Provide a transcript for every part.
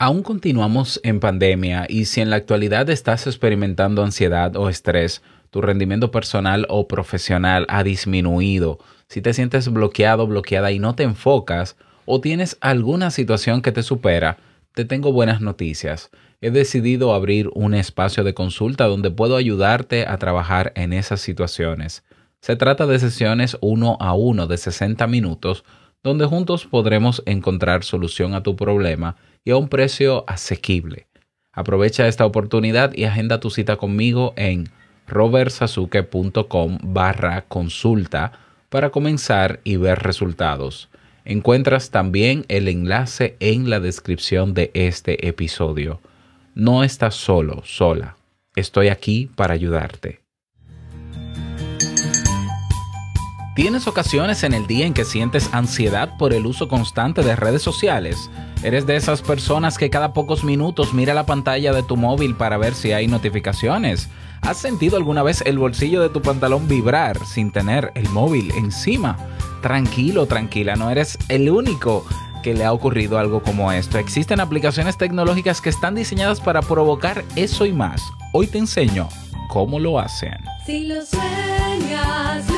Aún continuamos en pandemia y si en la actualidad estás experimentando ansiedad o estrés, tu rendimiento personal o profesional ha disminuido, si te sientes bloqueado, bloqueada y no te enfocas, o tienes alguna situación que te supera, te tengo buenas noticias. He decidido abrir un espacio de consulta donde puedo ayudarte a trabajar en esas situaciones. Se trata de sesiones uno a uno de 60 minutos donde juntos podremos encontrar solución a tu problema y a un precio asequible. Aprovecha esta oportunidad y agenda tu cita conmigo en robertsazuke.com barra consulta para comenzar y ver resultados. Encuentras también el enlace en la descripción de este episodio. No estás solo, sola. Estoy aquí para ayudarte. ¿Tienes ocasiones en el día en que sientes ansiedad por el uso constante de redes sociales? ¿Eres de esas personas que cada pocos minutos mira la pantalla de tu móvil para ver si hay notificaciones? ¿Has sentido alguna vez el bolsillo de tu pantalón vibrar sin tener el móvil encima? Tranquilo, tranquila, no eres el único que le ha ocurrido algo como esto. Existen aplicaciones tecnológicas que están diseñadas para provocar eso y más. Hoy te enseño cómo lo hacen. Si lo sueñas,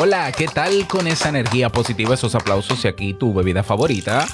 Hola, ¿qué tal con esa energía positiva, esos aplausos y aquí tu bebida favorita?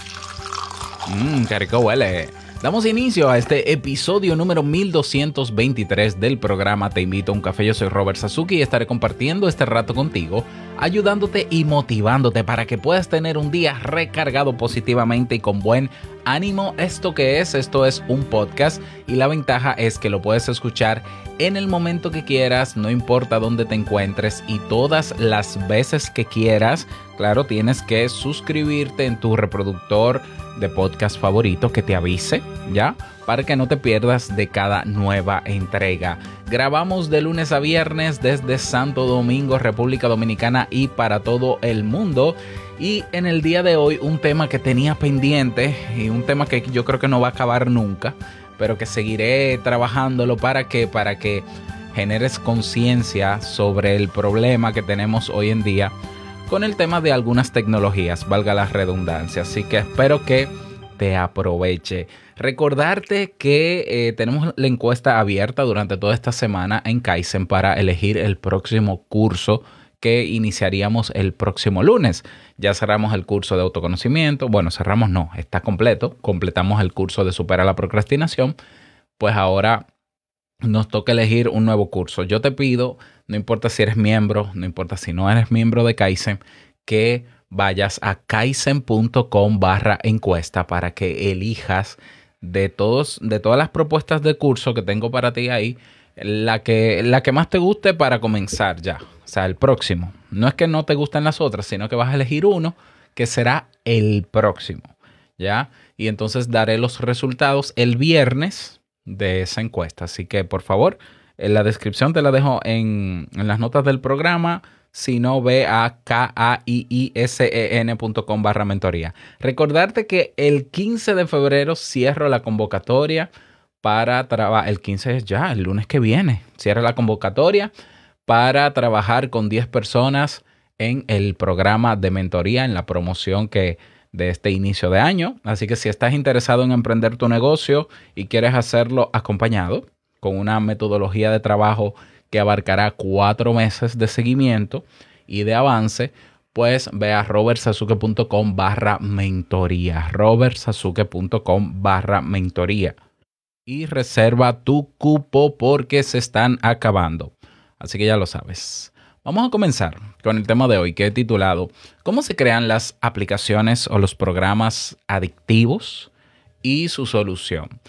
Mmm, qué rico huele. Damos inicio a este episodio número 1223 del programa Te invito a un café. Yo soy Robert Sasuki y estaré compartiendo este rato contigo, ayudándote y motivándote para que puedas tener un día recargado positivamente y con buen ánimo. ¿Esto que es? Esto es un podcast y la ventaja es que lo puedes escuchar en el momento que quieras, no importa dónde te encuentres y todas las veces que quieras. Claro, tienes que suscribirte en tu reproductor de podcast favorito que te avise, ¿ya? Para que no te pierdas de cada nueva entrega. Grabamos de lunes a viernes desde Santo Domingo, República Dominicana y para todo el mundo. Y en el día de hoy un tema que tenía pendiente y un tema que yo creo que no va a acabar nunca pero que seguiré trabajándolo para que, para que generes conciencia sobre el problema que tenemos hoy en día con el tema de algunas tecnologías, valga la redundancia. Así que espero que te aproveche. Recordarte que eh, tenemos la encuesta abierta durante toda esta semana en Kaizen para elegir el próximo curso que iniciaríamos el próximo lunes. Ya cerramos el curso de autoconocimiento. Bueno, cerramos no, está completo. Completamos el curso de Supera la Procrastinación. Pues ahora nos toca elegir un nuevo curso. Yo te pido, no importa si eres miembro, no importa si no eres miembro de Kaizen, que vayas a kaizen.com barra encuesta para que elijas de, todos, de todas las propuestas de curso que tengo para ti ahí, la que, la que más te guste para comenzar ya. O sea, el próximo. No es que no te gusten las otras, sino que vas a elegir uno que será el próximo. ¿Ya? Y entonces daré los resultados el viernes de esa encuesta. Así que, por favor, en la descripción te la dejo en, en las notas del programa. Si no, ve a k-a-i-i-s-e-n.com barra mentoría. Recordarte que el 15 de febrero cierro la convocatoria para trabajar. El 15 es ya, el lunes que viene. Cierra la convocatoria para trabajar con 10 personas en el programa de mentoría, en la promoción que de este inicio de año. Así que si estás interesado en emprender tu negocio y quieres hacerlo acompañado con una metodología de trabajo que abarcará cuatro meses de seguimiento y de avance, pues ve a robertsazuke.com barra mentoría. robertsazuke.com barra mentoría. y reserva tu cupo porque se están acabando. Así que ya lo sabes. Vamos a comenzar con el tema de hoy que he titulado ¿Cómo se crean las aplicaciones o los programas adictivos y su solución?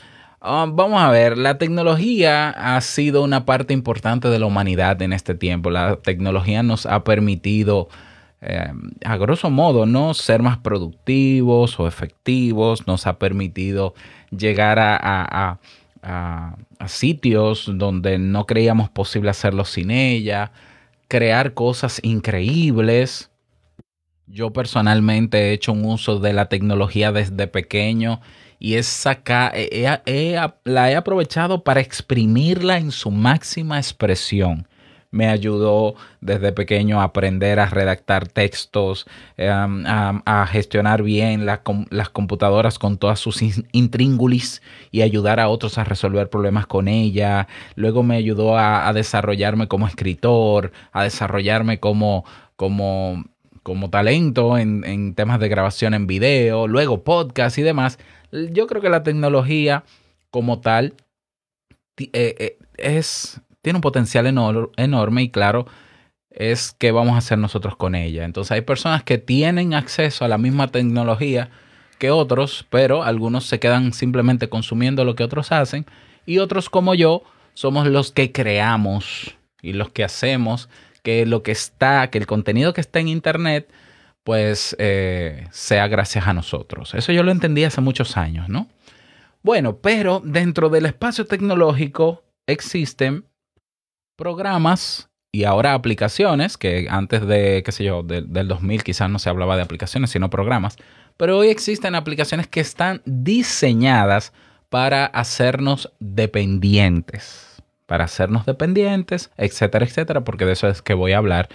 Ah, vamos a ver, la tecnología ha sido una parte importante de la humanidad en este tiempo. La tecnología nos ha permitido, eh, a grosso modo, no ser más productivos o efectivos, nos ha permitido llegar a, a sitios donde no creíamos posible hacerlo sin ella crear cosas increíbles. Yo personalmente he hecho un uso de la tecnología desde pequeño y esa la he aprovechado para exprimirla en su máxima expresión me ayudó desde pequeño a aprender a redactar textos, em, a, gestionar bien las computadoras con todas sus intríngulis y ayudar a otros a resolver problemas con ella. Luego me ayudó a, desarrollarme como escritor, a desarrollarme como, como, como talento en, temas de grabación en video, luego podcast y demás. Yo creo que la tecnología como tal eh, eh, es tiene un potencial enorme y claro, es qué vamos a hacer nosotros con ella. Entonces hay personas que tienen acceso a la misma tecnología que otros, pero algunos se quedan simplemente consumiendo lo que otros hacen y otros como yo somos los que creamos y los que hacemos que lo que está, que el contenido que está en internet, pues eh, sea gracias a nosotros. Eso yo lo entendí hace muchos años, ¿no? Bueno, pero dentro del espacio tecnológico existen programas y ahora aplicaciones, que antes de, qué sé yo, del 2000 quizás no se hablaba de aplicaciones, sino programas, pero hoy existen aplicaciones que están diseñadas para hacernos dependientes, para hacernos dependientes, etcétera, etcétera, porque de eso es que voy a hablar.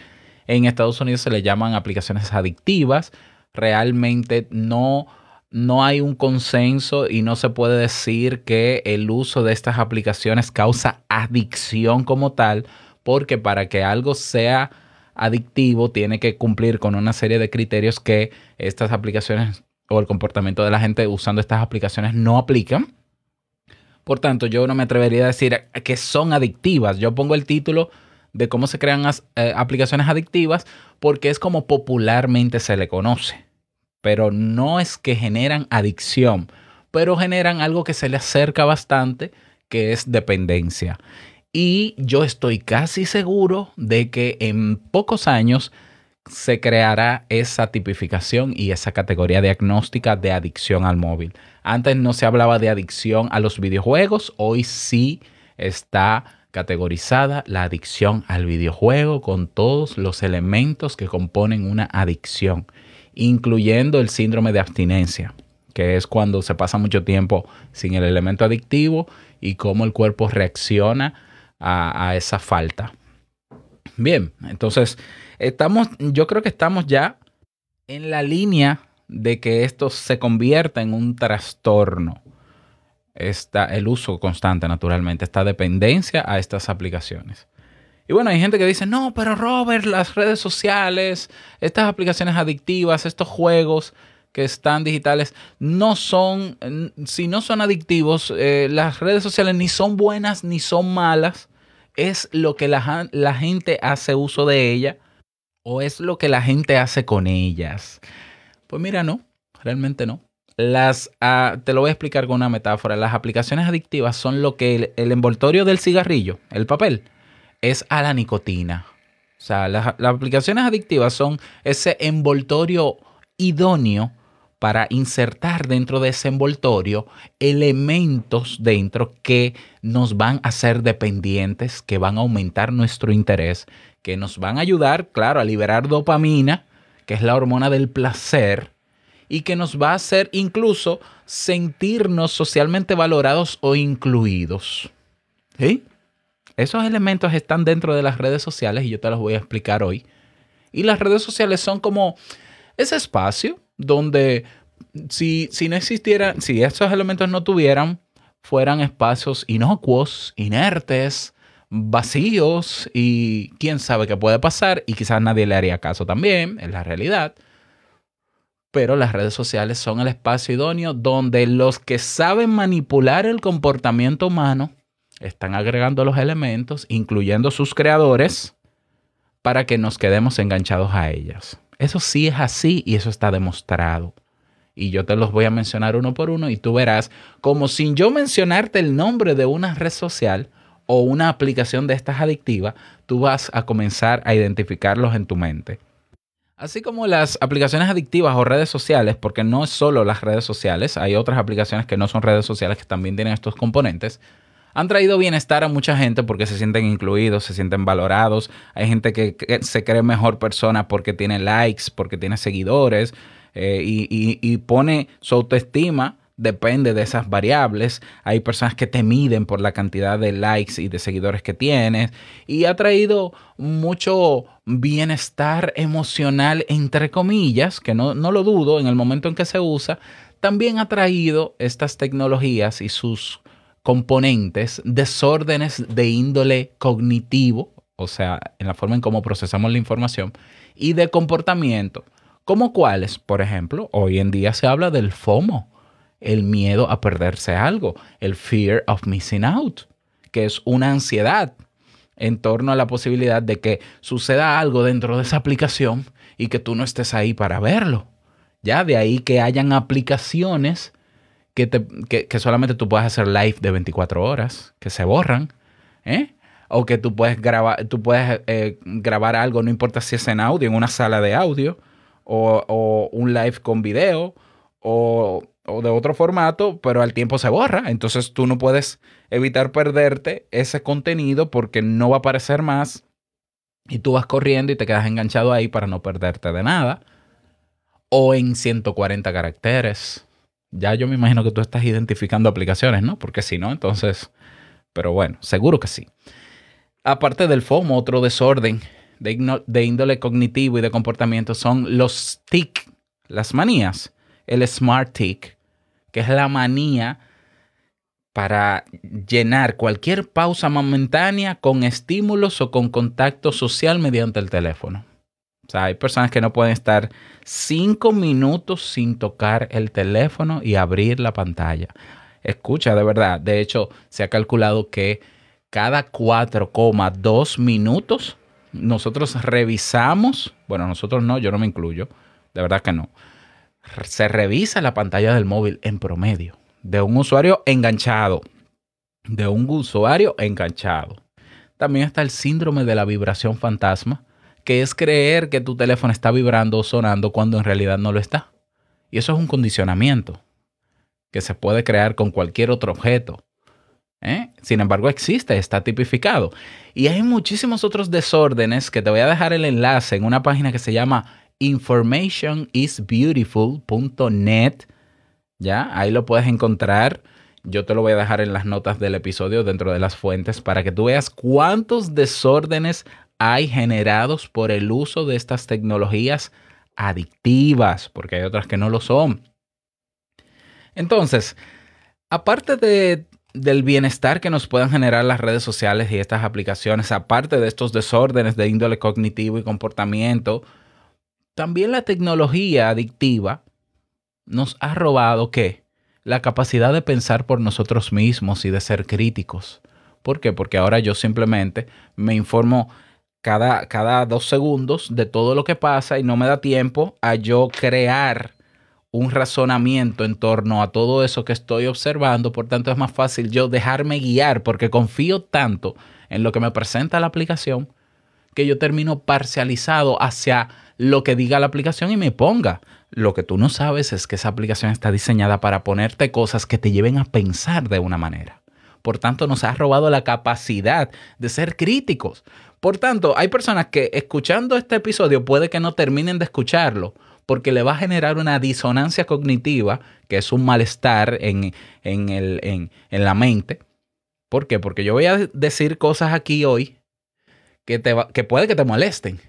En Estados Unidos se le llaman aplicaciones adictivas, realmente no no hay un consenso y no se puede decir que el uso de estas aplicaciones causa adicción como tal, porque para que algo sea adictivo tiene que cumplir con una serie de criterios que estas aplicaciones o el comportamiento de la gente usando estas aplicaciones no aplican. Por tanto, yo no me atrevería a decir que son adictivas. Yo pongo el título de cómo se crean eh, aplicaciones adictivas porque es como popularmente se le conoce pero no es que generan adicción, pero generan algo que se le acerca bastante, que es dependencia. Y yo estoy casi seguro de que en pocos años se creará esa tipificación y esa categoría diagnóstica de adicción al móvil. Antes no se hablaba de adicción a los videojuegos, hoy sí está categorizada la adicción al videojuego con todos los elementos que componen una adicción incluyendo el síndrome de abstinencia, que es cuando se pasa mucho tiempo sin el elemento adictivo y cómo el cuerpo reacciona a, esa falta. Bien, entonces estamos, yo creo que estamos ya en la línea de que esto se convierta en un trastorno. Está el uso constante, naturalmente, esta dependencia a estas aplicaciones. Y bueno, hay gente que dice, no, pero Robert, las redes sociales, estas aplicaciones adictivas, estos juegos que están digitales, no son, si no son adictivos, eh, las redes sociales ni son buenas ni son malas, es lo que la, la gente hace uso de ella o es lo que la gente hace con ellas. Pues mira, no, realmente no. Las, ah, te lo voy a explicar con una metáfora. Las aplicaciones adictivas son lo que el envoltorio del cigarrillo, el papel, es a la nicotina. O sea, las, aplicaciones adictivas son ese envoltorio idóneo para insertar dentro de ese envoltorio elementos dentro que nos van a hacer dependientes, que van a aumentar nuestro interés, que nos van a ayudar, claro, a liberar dopamina, que es la hormona del placer, y que nos va a hacer incluso sentirnos socialmente valorados o incluidos. ¿Sí? Esos elementos están dentro de las redes sociales y yo te los voy a explicar hoy. Y las redes sociales son como ese espacio donde si, si no existieran, si esos elementos no tuvieran, fueran espacios inocuos, inertes, vacíos y quién sabe qué puede pasar y quizás nadie le haría caso también, en la realidad. Pero las redes sociales son el espacio idóneo donde los que saben manipular el comportamiento humano están agregando los elementos, incluyendo sus creadores, para que nos quedemos enganchados a ellas. Eso sí es así y eso está demostrado. Y yo te los voy a mencionar uno por uno y tú verás como sin yo mencionarte el nombre de una red social o una aplicación de estas adictivas, tú vas a comenzar a identificarlos en tu mente. Así como las aplicaciones adictivas o redes sociales, porque no es solo las redes sociales, hay otras aplicaciones que no son redes sociales que también tienen estos componentes, han traído bienestar a mucha gente porque se sienten incluidos, se sienten valorados. Hay gente que, se cree mejor persona porque tiene likes, porque tiene seguidores eh, y, pone su autoestima depende de esas variables. Hay personas que te miden por la cantidad de likes y de seguidores que tienes. Y ha traído mucho bienestar emocional, entre comillas, que no, no lo dudo en el momento en que se usa. También ha traído estas tecnologías y sus componentes, desórdenes de índole cognitivo, o sea, en la forma en cómo procesamos la información, y de comportamiento. ¿Como cuáles? Por ejemplo, hoy en día se habla del FOMO, el miedo a perderse algo, el fear of missing out, que es una ansiedad en torno a la posibilidad de que suceda algo dentro de esa aplicación y que tú no estés ahí para verlo. Ya de ahí que hayan aplicaciones que, te, solamente tú puedes hacer live de 24 horas, que se borran, ¿eh? o que tú puedes grabar, tú puedes eh, grabar algo, no importa si es en audio, en una sala de audio, o, o un live con video, o o de otro formato, pero al tiempo se borra. Entonces tú no puedes evitar perderte ese contenido porque no va a aparecer más y tú vas corriendo y te quedas enganchado ahí para no perderte de nada. O en 140 caracteres. Ya yo me imagino que tú estás identificando aplicaciones, ¿no? Porque si no, entonces... Pero bueno, seguro que sí. Aparte del FOMO, otro desorden de, de índole cognitivo y de comportamiento son los TIC, las manías. El Smart TIC, que es la manía para llenar cualquier pausa momentánea con estímulos o con contacto social mediante el teléfono. O sea, hay personas que no pueden estar cinco minutos sin tocar el teléfono y abrir la pantalla. Escucha, de verdad, de hecho, se ha calculado que cada 4,2 minutos nosotros revisamos, bueno, nosotros no, yo no me incluyo, de verdad que no, se revisa la pantalla del móvil en promedio de un usuario enganchado. De un usuario enganchado. También está el síndrome de la vibración fantasma, que es creer que tu teléfono está vibrando o sonando cuando en realidad no lo está. Y eso es un condicionamiento que se puede crear con cualquier otro objeto. ¿eh? Sin embargo, existe, está tipificado. Y hay muchísimos otros desórdenes que te voy a dejar el enlace en una página que se llama informationisbeautiful.net. Ya, ahí lo puedes encontrar. Yo te lo voy a dejar en las notas del episodio dentro de las fuentes para que tú veas cuántos desórdenes hay generados por el uso de estas tecnologías adictivas, porque hay otras que no lo son. Entonces, aparte de, del bienestar que nos puedan generar las redes sociales y estas aplicaciones, aparte de estos desórdenes de índole cognitivo y comportamiento, también la tecnología adictiva nos ha robado qué? La capacidad de pensar por nosotros mismos y de ser críticos. ¿Por qué? Porque ahora yo simplemente me informo cada, cada dos segundos de todo lo que pasa y no me da tiempo a yo crear un razonamiento en torno a todo eso que estoy observando. Por tanto, es más fácil yo dejarme guiar porque confío tanto en lo que me presenta la aplicación que yo termino parcializado hacia lo que diga la aplicación y me ponga. Lo que tú no sabes es que esa aplicación está diseñada para ponerte cosas que te lleven a pensar de una manera. Por tanto, nos ha robado la capacidad de ser críticos. Por tanto, hay personas que escuchando este episodio puede que no terminen de escucharlo porque le va a generar una disonancia cognitiva, que es un malestar en, el, en, en la mente. ¿Por qué? Porque yo voy a decir cosas aquí hoy que, te que puede que te molesten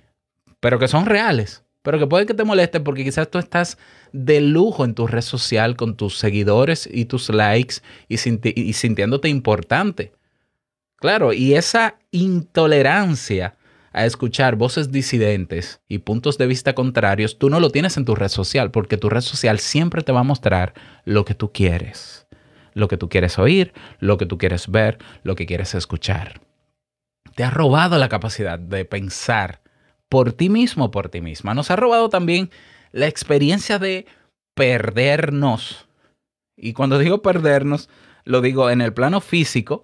pero que son reales, pero que puede que te moleste porque quizás tú estás de lujo en tu red social con tus seguidores y tus likes y, sintiéndote importante. Claro, y esa intolerancia a escuchar voces disidentes y puntos de vista contrarios, tú no lo tienes en tu red social, porque tu red social siempre te va a mostrar lo que tú quieres, lo que tú quieres oír, lo que tú quieres ver, lo que quieres escuchar. Te ha robado la capacidad de pensar por ti mismo, por ti misma. Nos ha robado también la experiencia de perdernos. Y cuando digo perdernos, lo digo en el plano físico.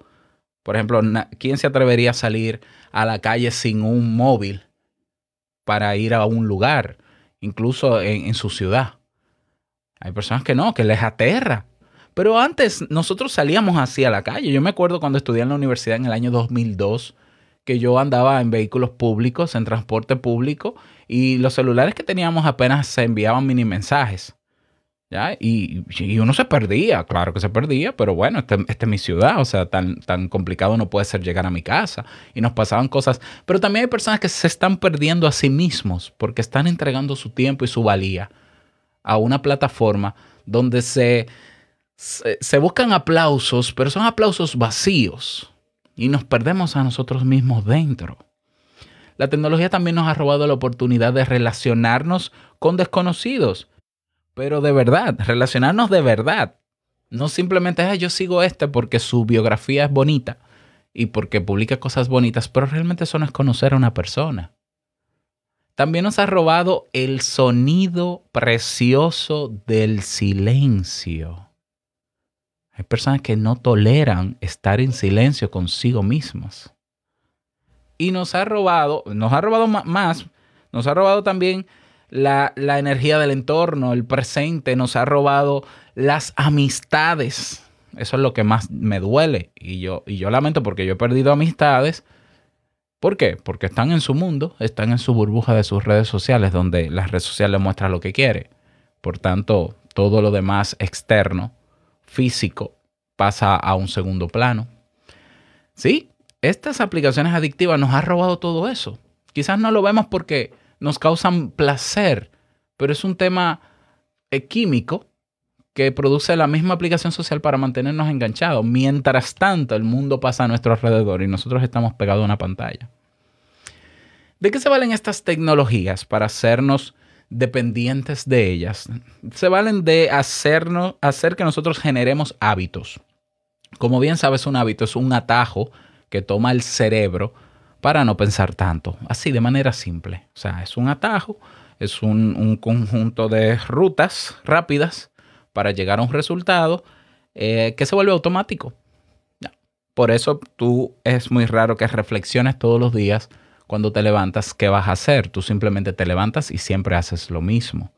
Por ejemplo, ¿quién se atrevería a salir a la calle sin un móvil para ir a un lugar, incluso en, su ciudad? Hay personas que no, que les aterra. Pero antes nosotros salíamos así a la calle. Yo me acuerdo cuando estudié en la universidad en el año 2002 que yo andaba en vehículos públicos, en transporte público, y los celulares que teníamos apenas se enviaban mini mensajes. ¿ya? Y, uno se perdía, claro que se perdía, pero bueno, esta este es mi ciudad, o sea, tan, tan complicado no puede ser llegar a mi casa. Y nos pasaban cosas, pero también hay personas que se están perdiendo a sí mismos porque están entregando su tiempo y su valía a una plataforma donde se, se, buscan aplausos, pero son aplausos vacíos y nos perdemos a nosotros mismos dentro. La tecnología también nos ha robado la oportunidad de relacionarnos con desconocidos pero de verdad, relacionarnos de verdad. No simplemente, ah, yo sigo este porque su biografía es bonita y porque publica cosas bonitas, pero realmente eso no es conocer a una persona. También nos ha robado el sonido precioso del silencio. Hay personas que no toleran estar en silencio consigo mismos. Y nos ha robado, nos ha robado más, nos ha robado también la, energía del entorno, el presente, nos ha robado las amistades. Eso es lo que más me duele. Y yo, y yo lamento porque yo he perdido amistades. ¿Por qué? Porque están en su mundo, están en su burbuja de sus redes sociales, donde las redes sociales muestran lo que quiere. Por tanto, todo lo demás externo, físico, pasa a un segundo plano. Sí, estas aplicaciones adictivas nos han robado todo eso. Quizás no lo vemos porque nos causan placer, pero es un tema eh, químico que produce la misma aplicación social para mantenernos enganchados. Mientras tanto, el mundo pasa a nuestro alrededor y nosotros estamos pegados a una pantalla. ¿De qué se valen estas tecnologías para hacernos dependientes de ellas? Se valen de hacernos, hacer que nosotros generemos hábitos. Como bien sabes, un hábito es un atajo que toma el cerebro para no pensar tanto, así de manera simple. O sea, es un atajo, es un, conjunto de rutas rápidas para llegar a un resultado eh, que se vuelve automático. Por eso tú es muy raro que reflexiones todos los días cuando te levantas qué vas a hacer. Tú simplemente te levantas y siempre haces lo mismo.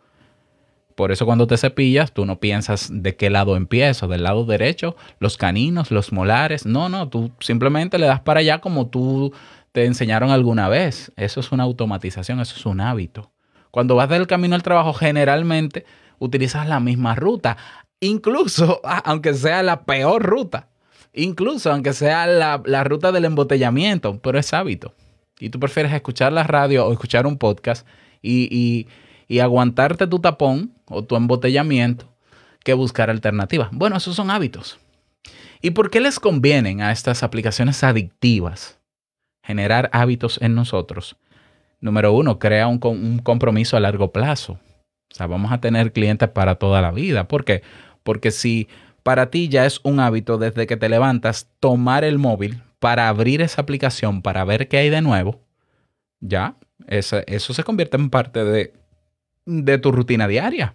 Por eso cuando te cepillas, tú no piensas de qué lado empiezo, del lado derecho, los caninos, los molares. No, no, tú simplemente le das para allá como tú te enseñaron alguna vez. Eso es una automatización, eso es un hábito. Cuando vas del camino al trabajo, generalmente utilizas la misma ruta, incluso aunque sea la peor ruta, incluso aunque sea la, ruta del embotellamiento, pero es hábito. Y tú prefieres escuchar la radio o escuchar un podcast y, y aguantarte tu tapón o tu embotellamiento que buscar alternativas. Bueno, esos son hábitos. ¿Y por qué les convienen a estas aplicaciones adictivas? generar hábitos en nosotros, número uno, crea un, compromiso a largo plazo. O sea, vamos a tener clientes para toda la vida. ¿Por qué? Porque si para ti ya es un hábito desde que te levantas tomar el móvil para abrir esa aplicación, para ver qué hay de nuevo, ya, eso, se convierte en parte de, de tu rutina diaria.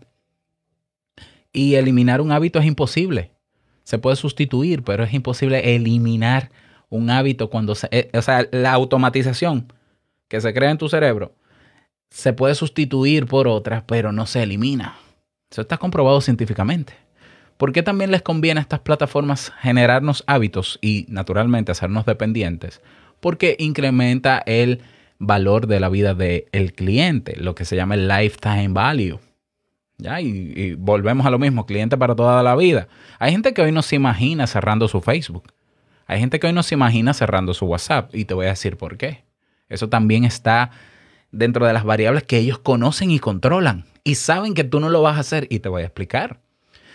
Y eliminar un hábito es imposible. Se puede sustituir, pero es imposible eliminar un hábito cuando se, eh, o sea, la automatización que se crea en tu cerebro se puede sustituir por otra, pero no se elimina. Eso está comprobado científicamente. ¿Por qué también les conviene a estas plataformas generarnos hábitos y naturalmente hacernos dependientes? Porque incrementa el valor de la vida del cliente, lo que se llama el lifetime value. ¿Ya? Y, y, volvemos a lo mismo, cliente para toda la vida. Hay gente que hoy no se imagina cerrando su Facebook. Hay gente que hoy no se imagina cerrando su WhatsApp y te voy a decir por qué. Eso también está dentro de las variables que ellos conocen y controlan y saben que tú no lo vas a hacer y te voy a explicar.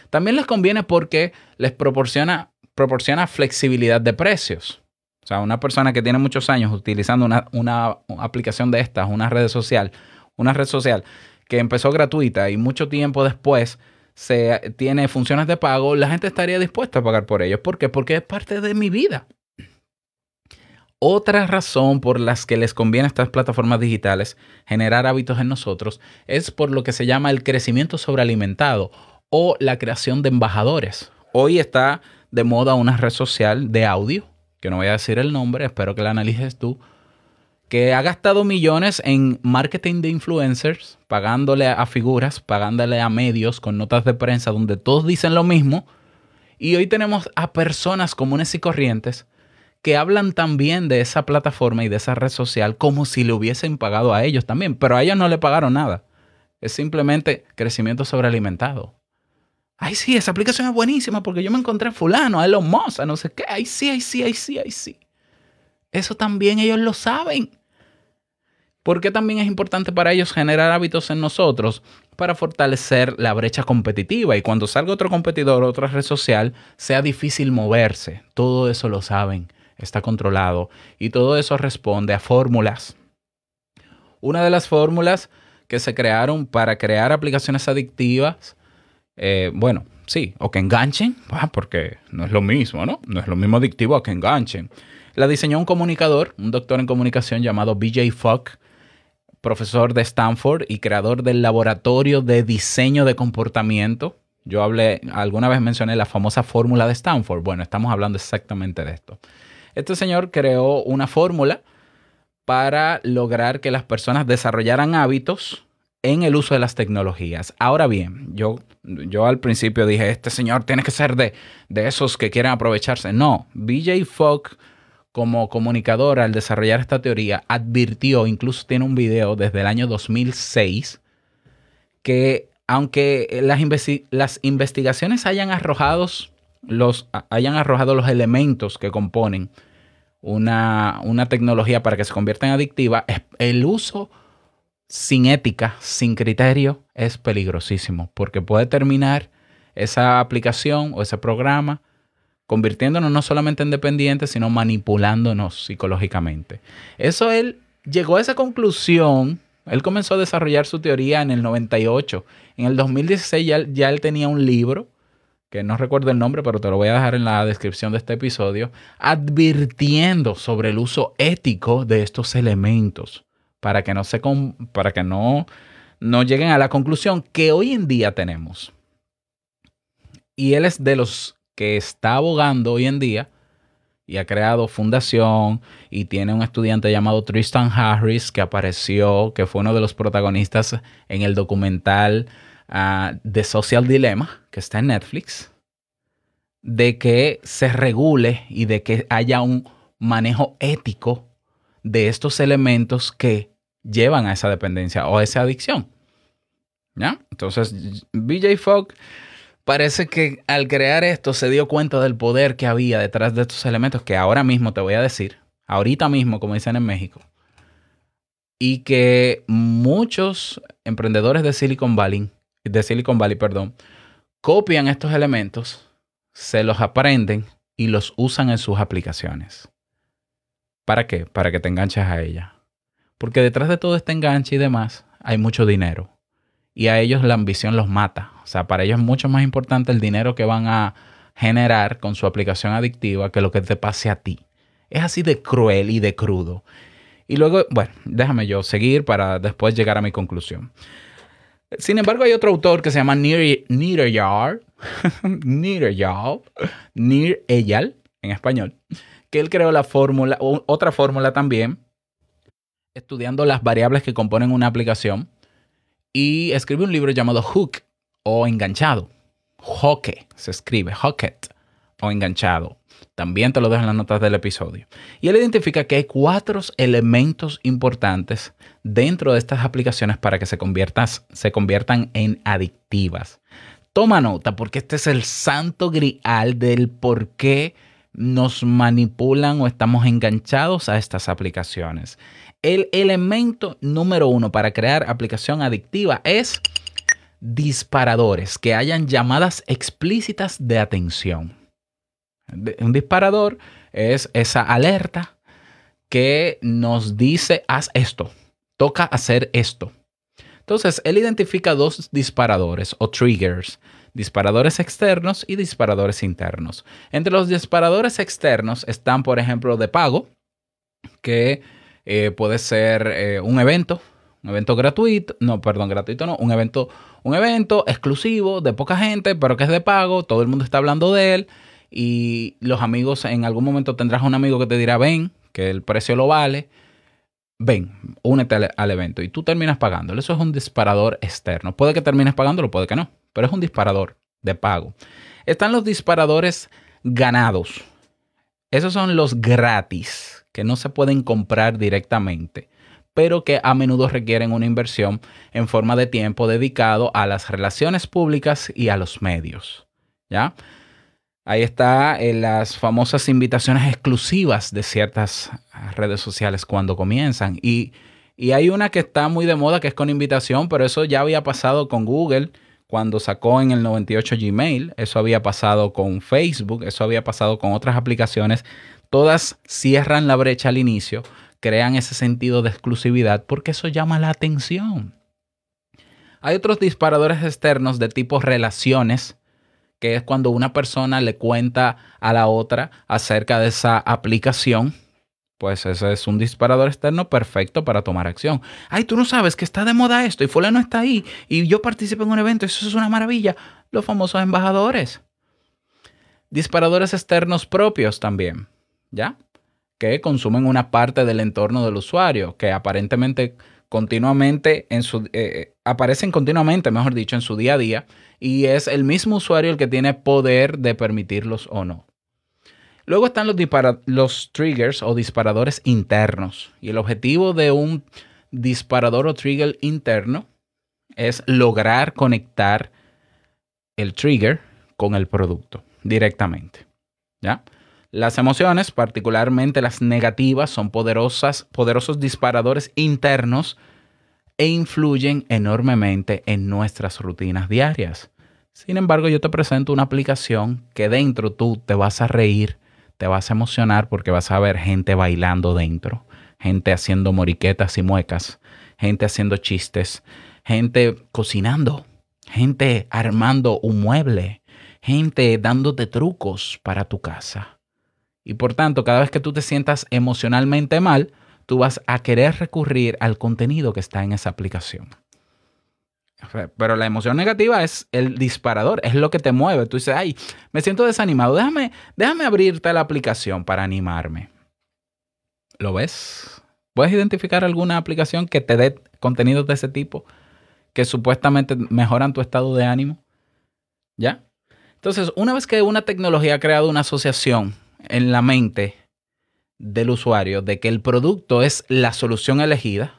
También les conviene porque les proporciona, proporciona flexibilidad de precios. O sea, una persona que tiene muchos años utilizando una, una aplicación de estas, una red social, una red social que empezó gratuita y mucho tiempo después se tiene funciones de pago, la gente estaría dispuesta a pagar por ellos. ¿Por qué? Porque es parte de mi vida. Otra razón por las que les conviene a estas plataformas digitales generar hábitos en nosotros es por lo que se llama el crecimiento sobrealimentado o la creación de embajadores. Hoy está de moda una red social de audio, que no voy a decir el nombre, espero que la analices tú, que ha gastado millones en marketing de influencers, pagándole a figuras, pagándole a medios con notas de prensa donde todos dicen lo mismo. Y hoy tenemos a personas comunes y corrientes que hablan también de esa plataforma y de esa red social como si le hubiesen pagado a ellos también, pero a ellos no le pagaron nada. Es simplemente crecimiento sobrealimentado. Ay, sí, esa aplicación es buenísima porque yo me encontré a fulano, a Elon Musk, a no sé qué. Ay, sí, ay, sí, ay, sí, ay, sí. Eso también ellos lo saben. ¿Por qué también es importante para ellos generar hábitos en nosotros? Para fortalecer la brecha competitiva y cuando salga otro competidor, otra red social, sea difícil moverse. Todo eso lo saben está controlado y todo eso responde a fórmulas. Una de las fórmulas que se crearon para crear aplicaciones adictivas, eh, bueno, sí, o que enganchen, ah, porque no es lo mismo, ¿no? No es lo mismo adictivo a que enganchen. La diseñó un comunicador, un doctor en comunicación llamado BJ Fogg, profesor de Stanford y creador del laboratorio de diseño de comportamiento. Yo hablé, alguna vez mencioné la famosa fórmula de Stanford. Bueno, estamos hablando exactamente de esto. Este señor creó una fórmula para lograr que las personas desarrollaran hábitos en el uso de las tecnologías. Ahora bien, yo, yo al principio dije, este señor tiene que ser de, de esos que quieren aprovecharse. No, BJ Fogg como comunicador al desarrollar esta teoría advirtió, incluso tiene un video desde el año 2006, que aunque las, las investigaciones hayan arrojado los, hayan arrojado los elementos que componen una, tecnología para que se convierta en adictiva, el uso sin ética, sin criterio, es peligrosísimo, porque puede terminar esa aplicación o ese programa convirtiéndonos no solamente en dependientes, sino manipulándonos psicológicamente. Eso él llegó a esa conclusión, él comenzó a desarrollar su teoría en el 98. En el 2016 ya, ya él tenía un libro que no recuerdo el nombre, pero te lo voy a dejar en la descripción de este episodio, advirtiendo sobre el uso ético de estos elementos para que no se para que no, no lleguen a la conclusión que hoy en día tenemos. Y él es de los que está abogando hoy en día y ha creado fundación y tiene un estudiante llamado Tristan Harris que apareció, que fue uno de los protagonistas en el documental de Social Dilemma, que está en Netflix, de que se regule y de que haya un manejo ético de estos elementos que llevan a esa dependencia o a esa adicción. ¿Ya? Entonces, BJ Fogg parece que al crear esto se dio cuenta del poder que había detrás de estos elementos que ahora mismo te voy a decir, ahorita mismo, como dicen en México, y que muchos emprendedores de Silicon Valley de Silicon Valley, perdón, copian estos elementos, se los aprenden y los usan en sus aplicaciones. ¿Para qué? Para que te enganches a ella. Porque detrás de todo este enganche y demás hay mucho dinero. Y a ellos la ambición los mata. O sea, para ellos es mucho más importante el dinero que van a generar con su aplicación adictiva que lo que te pase a ti. Es así de cruel y de crudo. Y luego, bueno, déjame yo seguir para después llegar a mi conclusión. Sin embargo, hay otro autor que se llama Nir, Nireyal, Nir Eyal, en español, que él creó la fórmula, otra fórmula también, estudiando las variables que componen una aplicación, y escribe un libro llamado Hook o Enganchado. Hoke se escribe, Hocket o Enganchado. También te lo dejo en las notas del episodio. Y él identifica que hay cuatro elementos importantes dentro de estas aplicaciones para que se, se conviertan en adictivas. Toma nota porque este es el santo grial del por qué nos manipulan o estamos enganchados a estas aplicaciones. El elemento número uno para crear aplicación adictiva es disparadores, que hayan llamadas explícitas de atención. Un disparador es esa alerta que nos dice, haz esto, toca hacer esto. Entonces, él identifica dos disparadores o triggers, disparadores externos y disparadores internos. Entre los disparadores externos están, por ejemplo, de pago, que eh, puede ser eh, un evento, un evento gratuito, no, perdón, gratuito no, un evento, un evento exclusivo de poca gente, pero que es de pago, todo el mundo está hablando de él y los amigos, en algún momento tendrás un amigo que te dirá, ven, que el precio lo vale, ven, únete al, evento y tú terminas pagándolo. Eso es un disparador externo. Puede que termines pagándolo, puede que no, pero es un disparador de pago. Están los disparadores ganados. Esos son los gratis, que no se pueden comprar directamente, pero que a menudo requieren una inversión en forma de tiempo dedicado a las relaciones públicas y a los medios. ¿Ya? Ahí está eh, las famosas invitaciones exclusivas de ciertas redes sociales cuando comienzan. Y, y, hay una que está muy de moda que es con invitación, pero eso ya había pasado con Google cuando sacó en el 98 Gmail, eso había pasado con Facebook, eso había pasado con otras aplicaciones. Todas cierran la brecha al inicio, crean ese sentido de exclusividad porque eso llama la atención. Hay otros disparadores externos de tipo relaciones que es cuando una persona le cuenta a la otra acerca de esa aplicación, pues ese es un disparador externo perfecto para tomar acción. Ay, tú no sabes que está de moda esto y fulano está ahí y yo participo en un evento, eso es una maravilla. Los famosos embajadores. Disparadores externos propios también, ¿ya? Que consumen una parte del entorno del usuario, que aparentemente continuamente en su, eh, eh, aparecen continuamente, mejor dicho, en su día a día y es el mismo usuario el que tiene poder de permitirlos o no. Luego están los, triggers o disparadores internos y el objetivo de un disparador o trigger interno es lograr conectar el trigger con el producto directamente. ¿Ya? Las emociones, particularmente las negativas, son poderosas, poderosos disparadores internos e influyen enormemente en nuestras rutinas diarias. Sin embargo, yo te presento una aplicación que dentro tú te vas a reír, te vas a emocionar porque vas a ver gente bailando dentro, gente haciendo moriquetas y muecas, gente haciendo chistes, gente cocinando, gente armando un mueble, gente dándote trucos para tu casa. Y por tanto, cada vez que tú te sientas emocionalmente mal, tú vas a querer recurrir al contenido que está en esa aplicación. Pero la emoción negativa es el disparador, es lo que te mueve. Tú dices, ay, me siento desanimado, déjame, déjame abrirte la aplicación para animarme. ¿Lo ves? ¿Puedes identificar alguna aplicación que te dé contenidos de ese tipo que supuestamente mejoran tu estado de ánimo? ¿Ya? Entonces, una vez que una tecnología ha creado una asociación en la mente del usuario de que el producto es la solución elegida,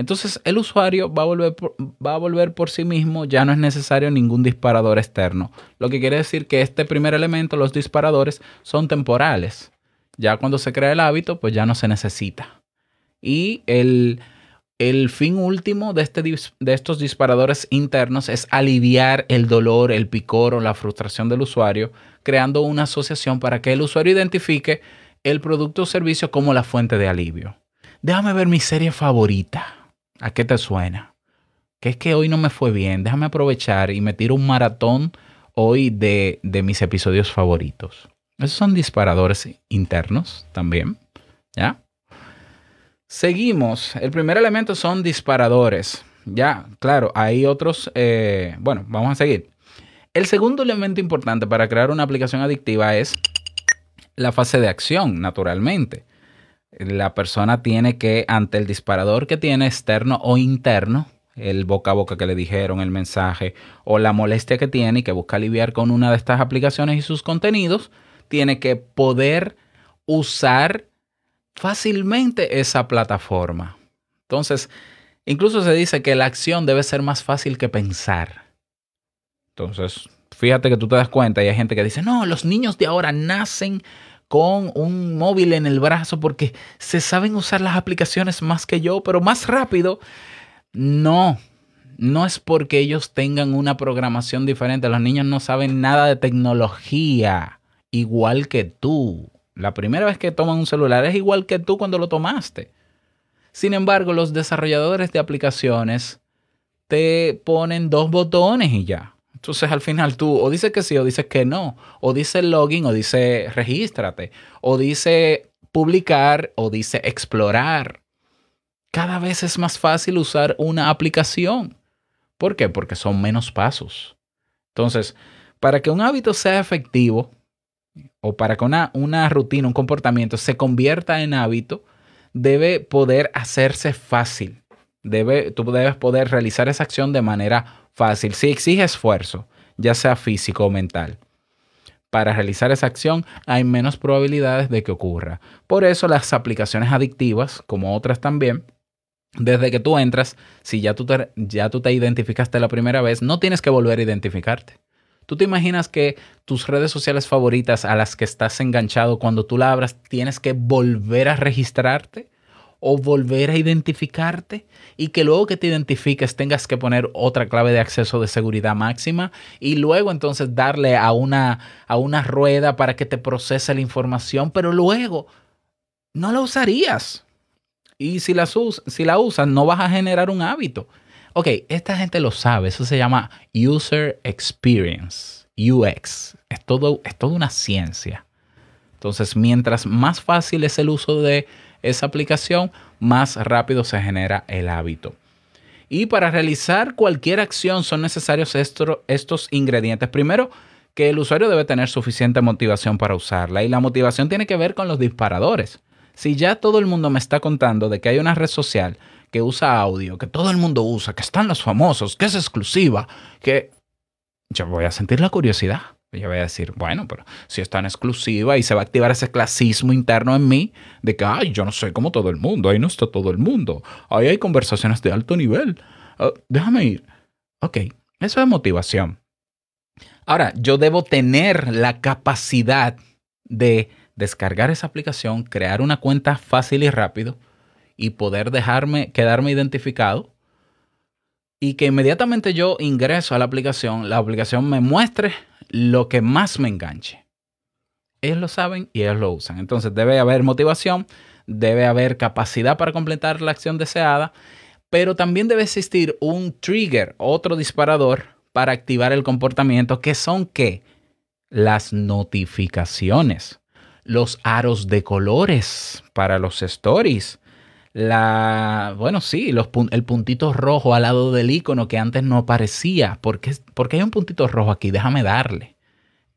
entonces el usuario va a, volver por, va a volver por sí mismo, ya no es necesario ningún disparador externo. Lo que quiere decir que este primer elemento, los disparadores, son temporales. Ya cuando se crea el hábito, pues ya no se necesita. Y el, el fin último de, este, de estos disparadores internos es aliviar el dolor, el picor o la frustración del usuario, creando una asociación para que el usuario identifique el producto o servicio como la fuente de alivio. Déjame ver mi serie favorita. ¿A qué te suena? Que es que hoy no me fue bien. Déjame aprovechar y me tiro un maratón hoy de, de mis episodios favoritos. Esos son disparadores internos también. ¿Ya? Seguimos. El primer elemento son disparadores. Ya, claro, hay otros. Eh, bueno, vamos a seguir. El segundo elemento importante para crear una aplicación adictiva es la fase de acción, naturalmente. La persona tiene que, ante el disparador que tiene externo o interno, el boca a boca que le dijeron, el mensaje o la molestia que tiene y que busca aliviar con una de estas aplicaciones y sus contenidos, tiene que poder usar fácilmente esa plataforma. Entonces, incluso se dice que la acción debe ser más fácil que pensar. Entonces, fíjate que tú te das cuenta y hay gente que dice, no, los niños de ahora nacen con un móvil en el brazo porque se saben usar las aplicaciones más que yo, pero más rápido. No, no es porque ellos tengan una programación diferente. Los niños no saben nada de tecnología igual que tú. La primera vez que toman un celular es igual que tú cuando lo tomaste. Sin embargo, los desarrolladores de aplicaciones te ponen dos botones y ya. Entonces al final tú o dices que sí o dices que no, o dice login o dice regístrate, o dice publicar o dice explorar. Cada vez es más fácil usar una aplicación. ¿Por qué? Porque son menos pasos. Entonces, para que un hábito sea efectivo o para que una, una rutina, un comportamiento se convierta en hábito, debe poder hacerse fácil. Debe, tú debes poder realizar esa acción de manera fácil. Si exige esfuerzo, ya sea físico o mental. Para realizar esa acción hay menos probabilidades de que ocurra. Por eso las aplicaciones adictivas, como otras también, desde que tú entras, si ya tú te, ya tú te identificaste la primera vez, no tienes que volver a identificarte. ¿Tú te imaginas que tus redes sociales favoritas a las que estás enganchado, cuando tú la abras, tienes que volver a registrarte o volver a identificarte? Y que luego que te identifiques tengas que poner otra clave de acceso de seguridad máxima y luego entonces darle a una, a una rueda para que te procese la información, pero luego no la usarías. Y si la, si la usas, no vas a generar un hábito. Ok, esta gente lo sabe, eso se llama User Experience, UX. Es todo, es toda una ciencia. Entonces, mientras más fácil es el uso de esa aplicación, más rápido se genera el hábito. Y para realizar cualquier acción son necesarios estos ingredientes. Primero, que el usuario debe tener suficiente motivación para usarla. Y la motivación tiene que ver con los disparadores. Si ya todo el mundo me está contando de que hay una red social que usa audio, que todo el mundo usa, que están los famosos, que es exclusiva, que yo voy a sentir la curiosidad. Yo voy a decir, bueno, pero si es tan exclusiva y se va a activar ese clasismo interno en mí de que, ay, yo no soy como todo el mundo, ahí no está todo el mundo, ahí hay conversaciones de alto nivel, ah, déjame ir. Ok, eso es motivación. Ahora, yo debo tener la capacidad de descargar esa aplicación, crear una cuenta fácil y rápido, y poder dejarme, quedarme identificado y que inmediatamente yo ingreso a la aplicación, la aplicación me muestre lo que más me enganche. Ellos lo saben y ellos lo usan. Entonces debe haber motivación, debe haber capacidad para completar la acción deseada, pero también debe existir un trigger, otro disparador para activar el comportamiento, que son qué? Las notificaciones, los aros de colores para los stories, la, bueno, sí, los, el puntito rojo al lado del icono que antes no aparecía. ¿Por qué, hay un puntito rojo aquí? Déjame darle.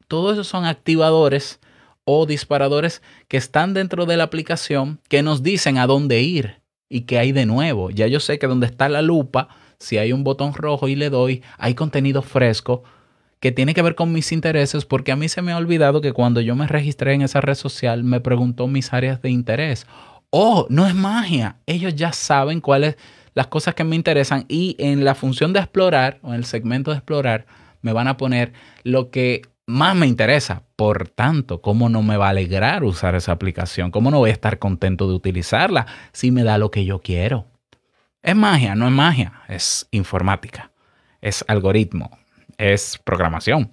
Todos esos son activadores o disparadores que están dentro de la aplicación que nos dicen a dónde ir y qué hay de nuevo. Ya yo sé que donde está la lupa, si hay un botón rojo y le doy, hay contenido fresco que tiene que ver con mis intereses, porque a mí se me ha olvidado que cuando yo me registré en esa red social me preguntó mis áreas de interés oh, no es magia. Ellos ya saben cuáles las cosas que me interesan y en la función de explorar o en el segmento de explorar me van a poner lo que más me interesa. Por tanto, ¿cómo no me va a alegrar usar esa aplicación? ¿Cómo no voy a estar contento de utilizarla si me da lo que yo quiero? Es magia, no es magia, es informática, es algoritmo, es programación.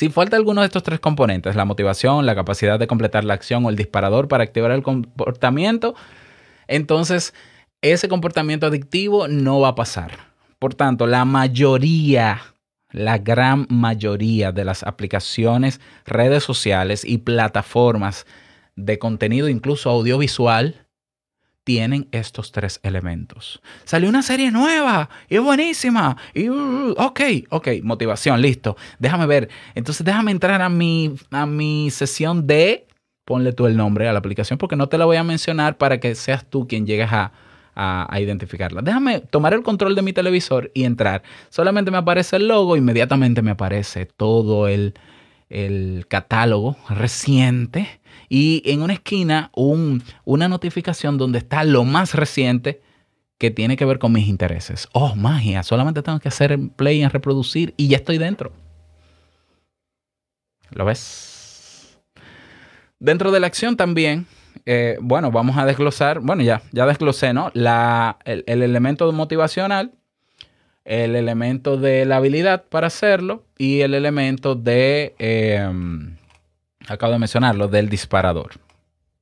Si falta alguno de estos tres componentes, la motivación, la capacidad de completar la acción o el disparador para activar el comportamiento, entonces ese comportamiento adictivo no va a pasar. Por tanto, la mayoría, la gran mayoría de las aplicaciones, redes sociales y plataformas de contenido, incluso audiovisual, tienen estos tres elementos. Salió una serie nueva y buenísima. Y, uh, ok, ok, motivación, listo. Déjame ver. Entonces déjame entrar a mi, a mi sesión de... Ponle tú el nombre a la aplicación porque no te la voy a mencionar para que seas tú quien llegues a, a, identificarla. Déjame tomar el control de mi televisor y entrar. Solamente me aparece el logo, inmediatamente me aparece todo el, el catálogo reciente y en una esquina un, una notificación donde está lo más reciente que tiene que ver con mis intereses. Oh, magia, solamente tengo que hacer play en reproducir y ya estoy dentro. ¿Lo ves? Dentro de la acción también, eh, bueno, vamos a desglosar, bueno, ya, ya desglosé, ¿no? La, el, elemento motivacional, el elemento de la habilidad para hacerlo y el elemento de... Em, acabo de mencionarlo, del disparador.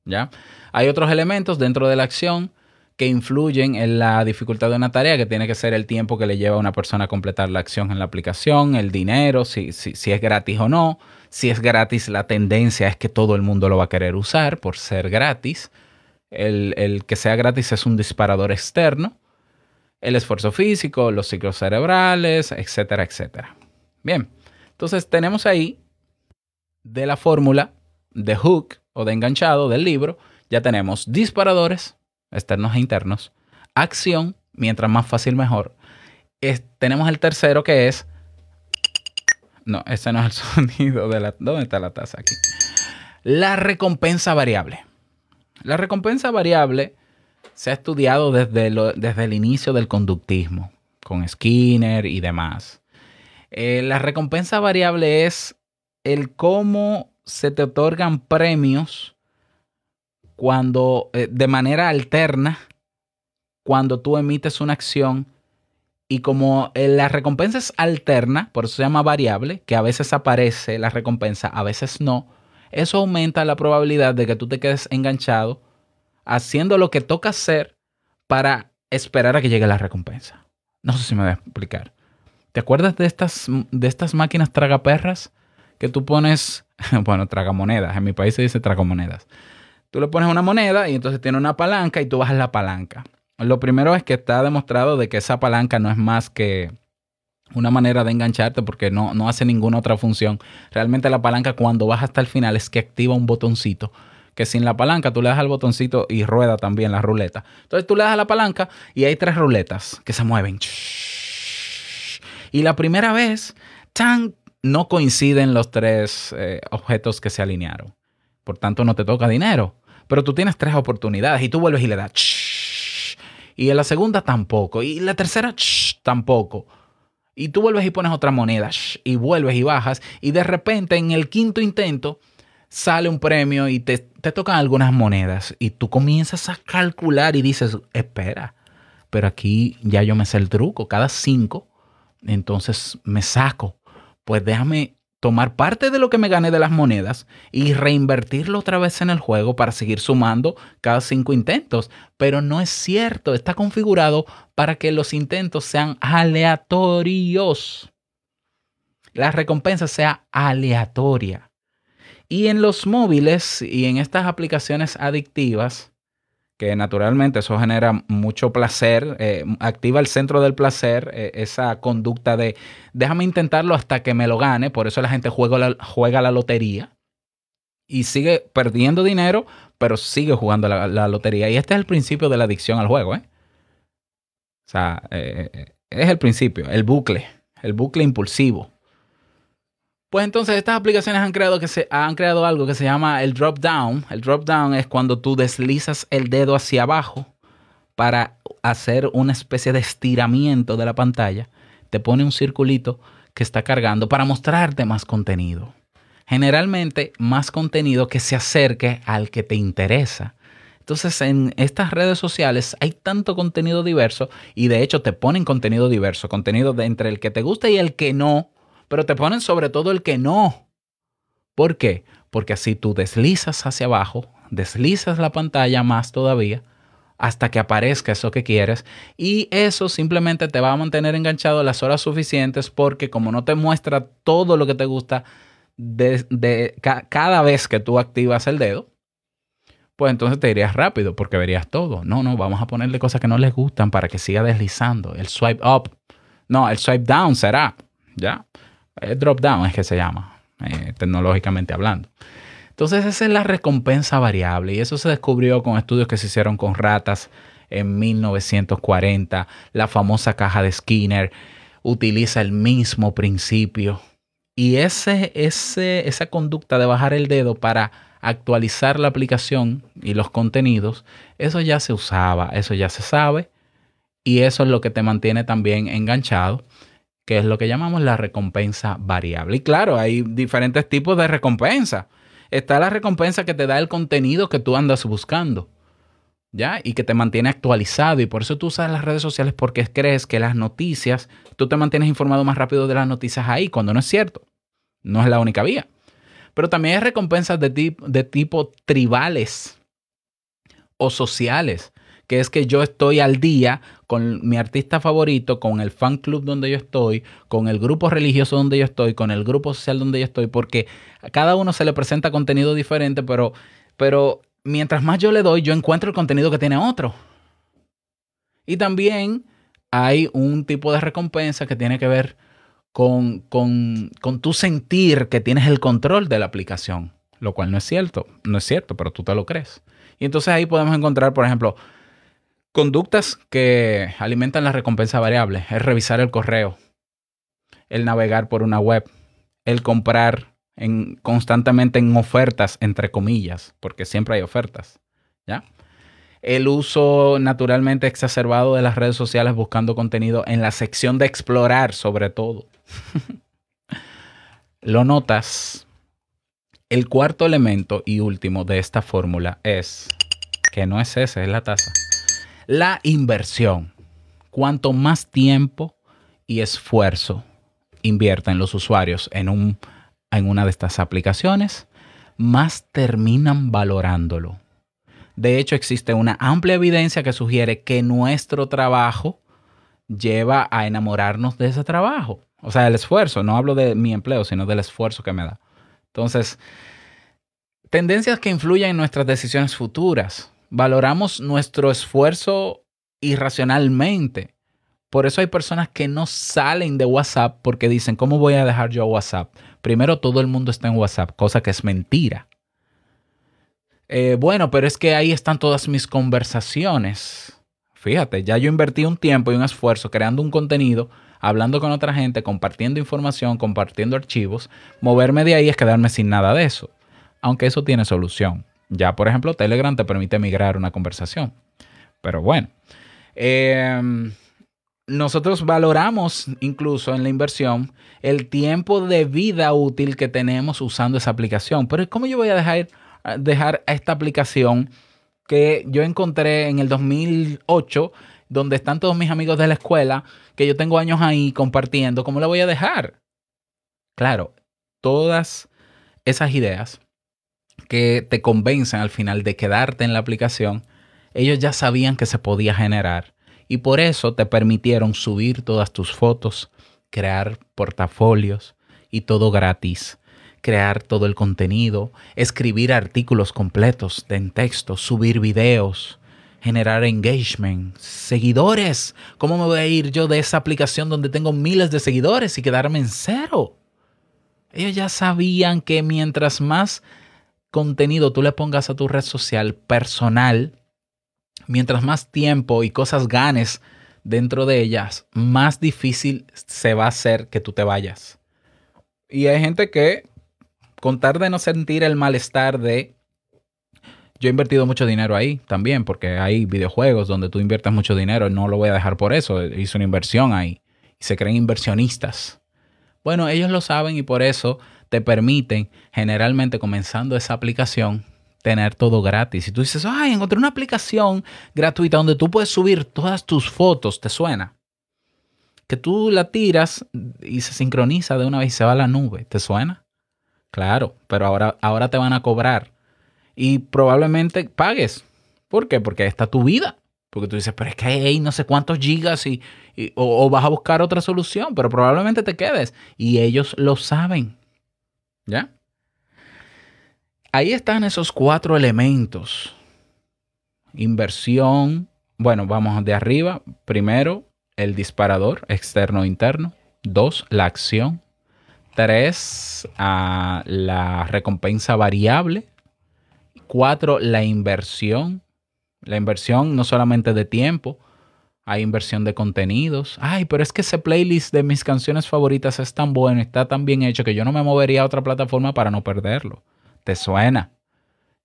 ¿Ya? Hay otros elementos dentro de la acción que influyen en la dificultad de una tarea, que tiene que ser el tiempo que le lleva a una persona a completar la acción en la aplicación, el dinero, si, si, es gratis o no. Si es gratis, la tendencia es que todo el mundo lo va a querer usar por ser gratis. El, el que sea gratis es un disparador externo. El esfuerzo físico, los ciclos cerebrales, etcétera, etcétera. Bien, entonces tenemos ahí de la fórmula de hook o de enganchado del libro, ya tenemos disparadores, externos e internos, acción, mientras más fácil mejor. tenemos el tercero que es... No, ese no es el sonido de la... ¿Dónde está la taza aquí? La recompensa variable. La recompensa variable se ha estudiado desde, desde el inicio del conductismo, con Skinner y demás. Eh, la recompensa variable es el cómo se te otorgan premios cuando eh, de manera alterna cuando tú emites una acción y como eh, la recompensa es alterna, por eso se llama variable, que a veces aparece la recompensa, a veces no, eso aumenta la probabilidad de que tú te quedes enganchado haciendo lo que toca hacer para esperar a que llegue la recompensa. No sé si me voy a explicar. ¿Te acuerdas de estas, de estas máquinas tragaperras que tú pones, bueno, tragamonedas, en mi país se dice tragamonedas Tú le pones una moneda y entonces tiene una palanca y tú bajas la palanca. Lo primero es que está demostrado de que esa palanca no es más que una manera de engancharte porque no, no hace ninguna otra función. Realmente la palanca cuando baja hasta el final es que activa un botoncito que sin la palanca tú le das al botoncito y rueda también la ruleta. Entonces tú le das a la palanca y hay tres ruletas que se mueven. Y la primera vez, tan, no coinciden los tres eh, objetos que se alinearon. Por tanto, no te toca dinero. Pero tú tienes tres oportunidades y tú vuelves y le das. Y en la segunda tampoco. Y en la tercera tampoco. Y tú vuelves y pones otra moneda y vuelves y bajas. Y de repente en el quinto intento sale un premio y te, te tocan algunas monedas. Y tú comienzas a calcular y dices, espera, pero aquí ya yo me sé el truco. Cada cinco, entonces me saco. Pues déjame tomar parte de lo que me gané de las monedas y reinvertirlo otra vez en el juego para seguir sumando cada cinco intentos. Pero no es cierto, está configurado para que los intentos sean aleatorios. La recompensa sea aleatoria. Y en los móviles y en estas aplicaciones adictivas, que naturalmente eso genera mucho placer, eh, activa el centro del placer, eh, esa conducta de déjame intentarlo hasta que me lo gane, por eso la gente juega la, juega la lotería y sigue perdiendo dinero, pero sigue jugando la, lotería. Y este es el principio de la adicción al juego. ¿eh? O sea, es el principio, el bucle, el bucle impulsivo. Pues entonces estas aplicaciones han creado, que se, han creado algo que se llama el drop down. El drop down es cuando tú deslizas el dedo hacia abajo para hacer una especie de estiramiento de la pantalla. Te pone un circulito que está cargando para mostrarte más contenido. Generalmente más contenido que se acerque al que te interesa. Entonces en estas redes sociales hay tanto contenido diverso y de hecho te ponen contenido diverso, contenido entre el que te gusta y el que no pero te ponen sobre todo el que no. ¿Por qué? Porque así tú deslizas hacia abajo, deslizas la pantalla más todavía hasta que aparezca eso que quieres y eso simplemente te va a mantener enganchado las horas suficientes porque como no te muestra todo lo que te gusta de, cada vez que tú activas el dedo, pues entonces te irías rápido porque verías todo. No, no, vamos a ponerle cosas que no les gustan para que siga deslizando. El swipe up. No, el swipe down será. ¿Ya? Eh, drop down es que se llama, eh, tecnológicamente hablando. Entonces esa es la recompensa variable y eso se descubrió con estudios que se hicieron con ratas en 1940. La famosa caja de Skinner utiliza el mismo principio. Y ese, ese, esa conducta de bajar el dedo para actualizar la aplicación y los contenidos, eso ya se usaba, eso ya se sabe. Y eso es lo que te mantiene también enganchado que es lo que llamamos la recompensa variable. Y claro, hay diferentes tipos de recompensa. Está la recompensa que te da el contenido que tú andas buscando. ¿Ya? Y que te mantiene actualizado. Y por eso tú usas las redes sociales porque crees que las noticias, tú te mantienes informado más rápido de las noticias ahí, cuando no es cierto. No es la única vía. Pero también hay recompensas de, de tipo tribales o sociales, que es que yo estoy al día con mi artista favorito, con el fan club donde yo estoy, con el grupo religioso donde yo estoy, con el grupo social donde yo estoy, porque a cada uno se le presenta contenido diferente, pero, pero mientras más yo le doy, yo encuentro el contenido que tiene otro. Y también hay un tipo de recompensa que tiene que ver con, con, con tu sentir que tienes el control de la aplicación, lo cual no es cierto, no es cierto, pero tú te lo crees. Y entonces ahí podemos encontrar, por ejemplo, conductas que alimentan la recompensa variable. Es revisar el correo, el navegar por una web, el comprar en, constantemente en ofertas, entre comillas, porque siempre hay ofertas. ¿Ya? El uso naturalmente exacerbado de las redes sociales buscando contenido en la sección de explorar, sobre todo. Lo notas. El cuarto elemento y último de esta fórmula es, que no es ese, es la tasa. La inversión. Cuanto más tiempo y esfuerzo invierten los usuarios en, un, en una de estas aplicaciones, más terminan valorándolo. De hecho, existe una amplia evidencia que sugiere que nuestro trabajo lleva a enamorarnos de ese trabajo. O sea, el esfuerzo, no hablo de mi empleo, sino del esfuerzo que me da. Entonces, tendencias que influyen en nuestras decisiones futuras. Valoramos nuestro esfuerzo irracionalmente. Por eso hay personas que no salen de WhatsApp porque dicen, ¿cómo voy a dejar yo WhatsApp? Primero, todo el mundo está en WhatsApp, cosa que es mentira. Eh, bueno, pero es que ahí están todas mis conversaciones. Fíjate, ya yo invertí un tiempo y un esfuerzo creando un contenido hablando con otra gente, compartiendo información, compartiendo archivos, moverme de ahí es quedarme sin nada de eso. Aunque eso tiene solución. Ya, por ejemplo, Telegram te permite migrar una conversación. Pero bueno, em, nosotros valoramos incluso en la inversión el tiempo de vida útil que tenemos usando esa aplicación. Pero ¿cómo yo voy a dejar, dejar esta aplicación que yo encontré en el 2008 donde están todos mis amigos de la escuela, que yo tengo años ahí compartiendo, ¿cómo la voy a dejar? Claro, todas esas ideas que te convencen al final de quedarte en la aplicación, ellos ya sabían que se podía generar y por eso te permitieron subir todas tus fotos, crear portafolios y todo gratis, crear todo el contenido, escribir artículos completos en texto, subir videos, generar engagement, seguidores. ¿Cómo me voy a ir yo de esa aplicación donde tengo miles de seguidores y quedarme en cero? Ellos ya sabían que mientras más contenido tú le pongas a tu red social personal, mientras más tiempo y cosas ganes dentro de ellas, más difícil se va a hacer que tú te vayas. Y hay gente que, con tal de no sentir el malestar de yo he invertido mucho dinero ahí también, porque hay videojuegos donde tú inviertes mucho dinero no lo voy a dejar por eso. Hice una inversión ahí y se creen inversionistas. Bueno, ellos lo saben y por eso te permiten, generalmente comenzando esa aplicación, tener todo gratis. Y tú dices, ay, encontré una aplicación gratuita donde tú puedes subir todas tus fotos, ¿te suena? Que tú la tiras y se sincroniza de una vez y se va a la nube, ¿te suena? Claro, pero ahora, ahora te van a cobrar y probablemente pagues. ¿Por qué? Porque está tu vida. Porque tú dices, pero es que hay no sé cuántos gigas y, o, vas a buscar otra solución, pero probablemente te quedes. Y ellos lo saben. ¿Ya? Ahí están esos cuatro elementos. Inversión. Bueno, vamos de arriba. Primero, el disparador externo e interno. Dos, la acción. Tres, ah, la recompensa variable. Cuatro, la inversión. La inversión no solamente de tiempo, hay inversión de contenidos. Ay, pero es que ese playlist de mis canciones favoritas es tan bueno, está tan bien hecho que yo no me movería a otra plataforma para no perderlo. ¿Te suena?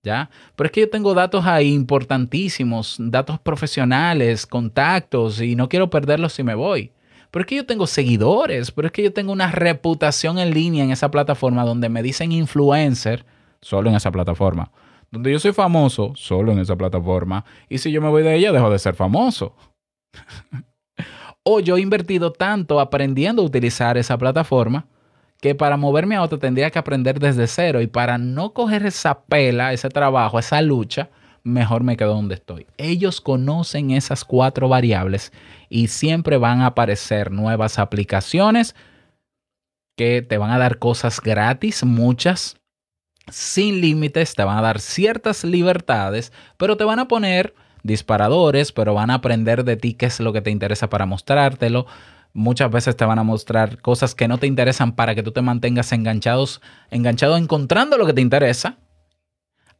¿Ya? Pero es que yo tengo datos ahí importantísimos, datos profesionales, contactos, y no quiero perderlos si me voy. Pero es que yo tengo seguidores, pero es que yo tengo una reputación en línea en esa plataforma donde me dicen influencer, solo en esa plataforma donde yo soy famoso solo en esa plataforma y si yo me voy de ella dejo de ser famoso. o yo he invertido tanto aprendiendo a utilizar esa plataforma que para moverme a otro tendría que aprender desde cero y para no coger esa pela, ese trabajo, esa lucha, mejor me quedo donde estoy. Ellos conocen esas cuatro variables y siempre van a aparecer nuevas aplicaciones que te van a dar cosas gratis, muchas, sin límites, te van a dar ciertas libertades, pero te van a poner disparadores, pero van a aprender de ti qué es lo que te interesa para mostrártelo. Muchas veces te van a mostrar cosas que no te interesan para que tú te mantengas enganchados, enganchado encontrando lo que te interesa,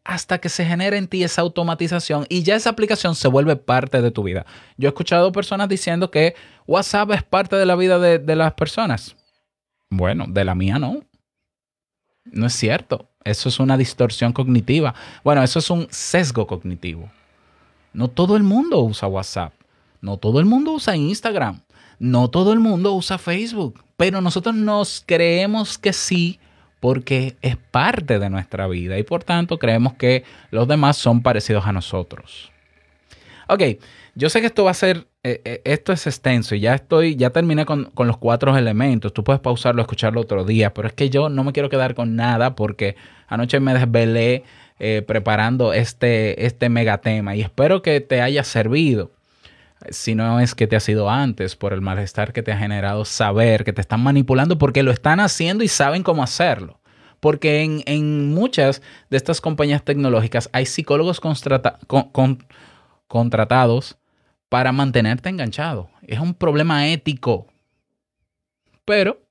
hasta que se genere en ti esa automatización y ya esa aplicación se vuelve parte de tu vida. Yo he escuchado personas diciendo que WhatsApp es parte de la vida de, de las personas. Bueno, de la mía no. No es cierto. Eso es una distorsión cognitiva. Bueno, eso es un sesgo cognitivo. No todo el mundo usa WhatsApp. No todo el mundo usa Instagram. No todo el mundo usa Facebook. Pero nosotros nos creemos que sí porque es parte de nuestra vida y por tanto creemos que los demás son parecidos a nosotros. Ok, yo sé que esto va a ser, eh, eh, esto es extenso y ya estoy, ya terminé con, los cuatro elementos. Tú puedes pausarlo, escucharlo otro día, pero es que yo no me quiero quedar con nada porque anoche me desvelé eh, preparando este, este megatema y espero que te haya servido. Si no es que te ha sido antes por el malestar que te ha generado saber que te están manipulando porque lo están haciendo y saben cómo hacerlo porque en, en, muchas de estas compañías tecnológicas hay psicólogos contratados para mantenerte enganchado. Es un problema ético. Pero,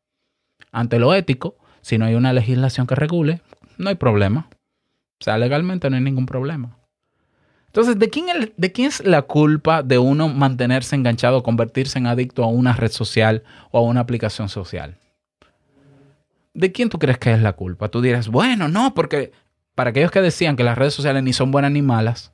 ante lo ético, si no hay una legislación que regule, no hay problema. O sea, legalmente no hay ningún problema. Entonces, ¿de quién, ¿de quién es la culpa de uno mantenerse enganchado, convertirse en adicto a una red social o a una aplicación social? ¿De quién tú crees que es la culpa? Tú dirás, bueno, no, porque para aquellos que decían que las redes sociales ni son buenas ni malas,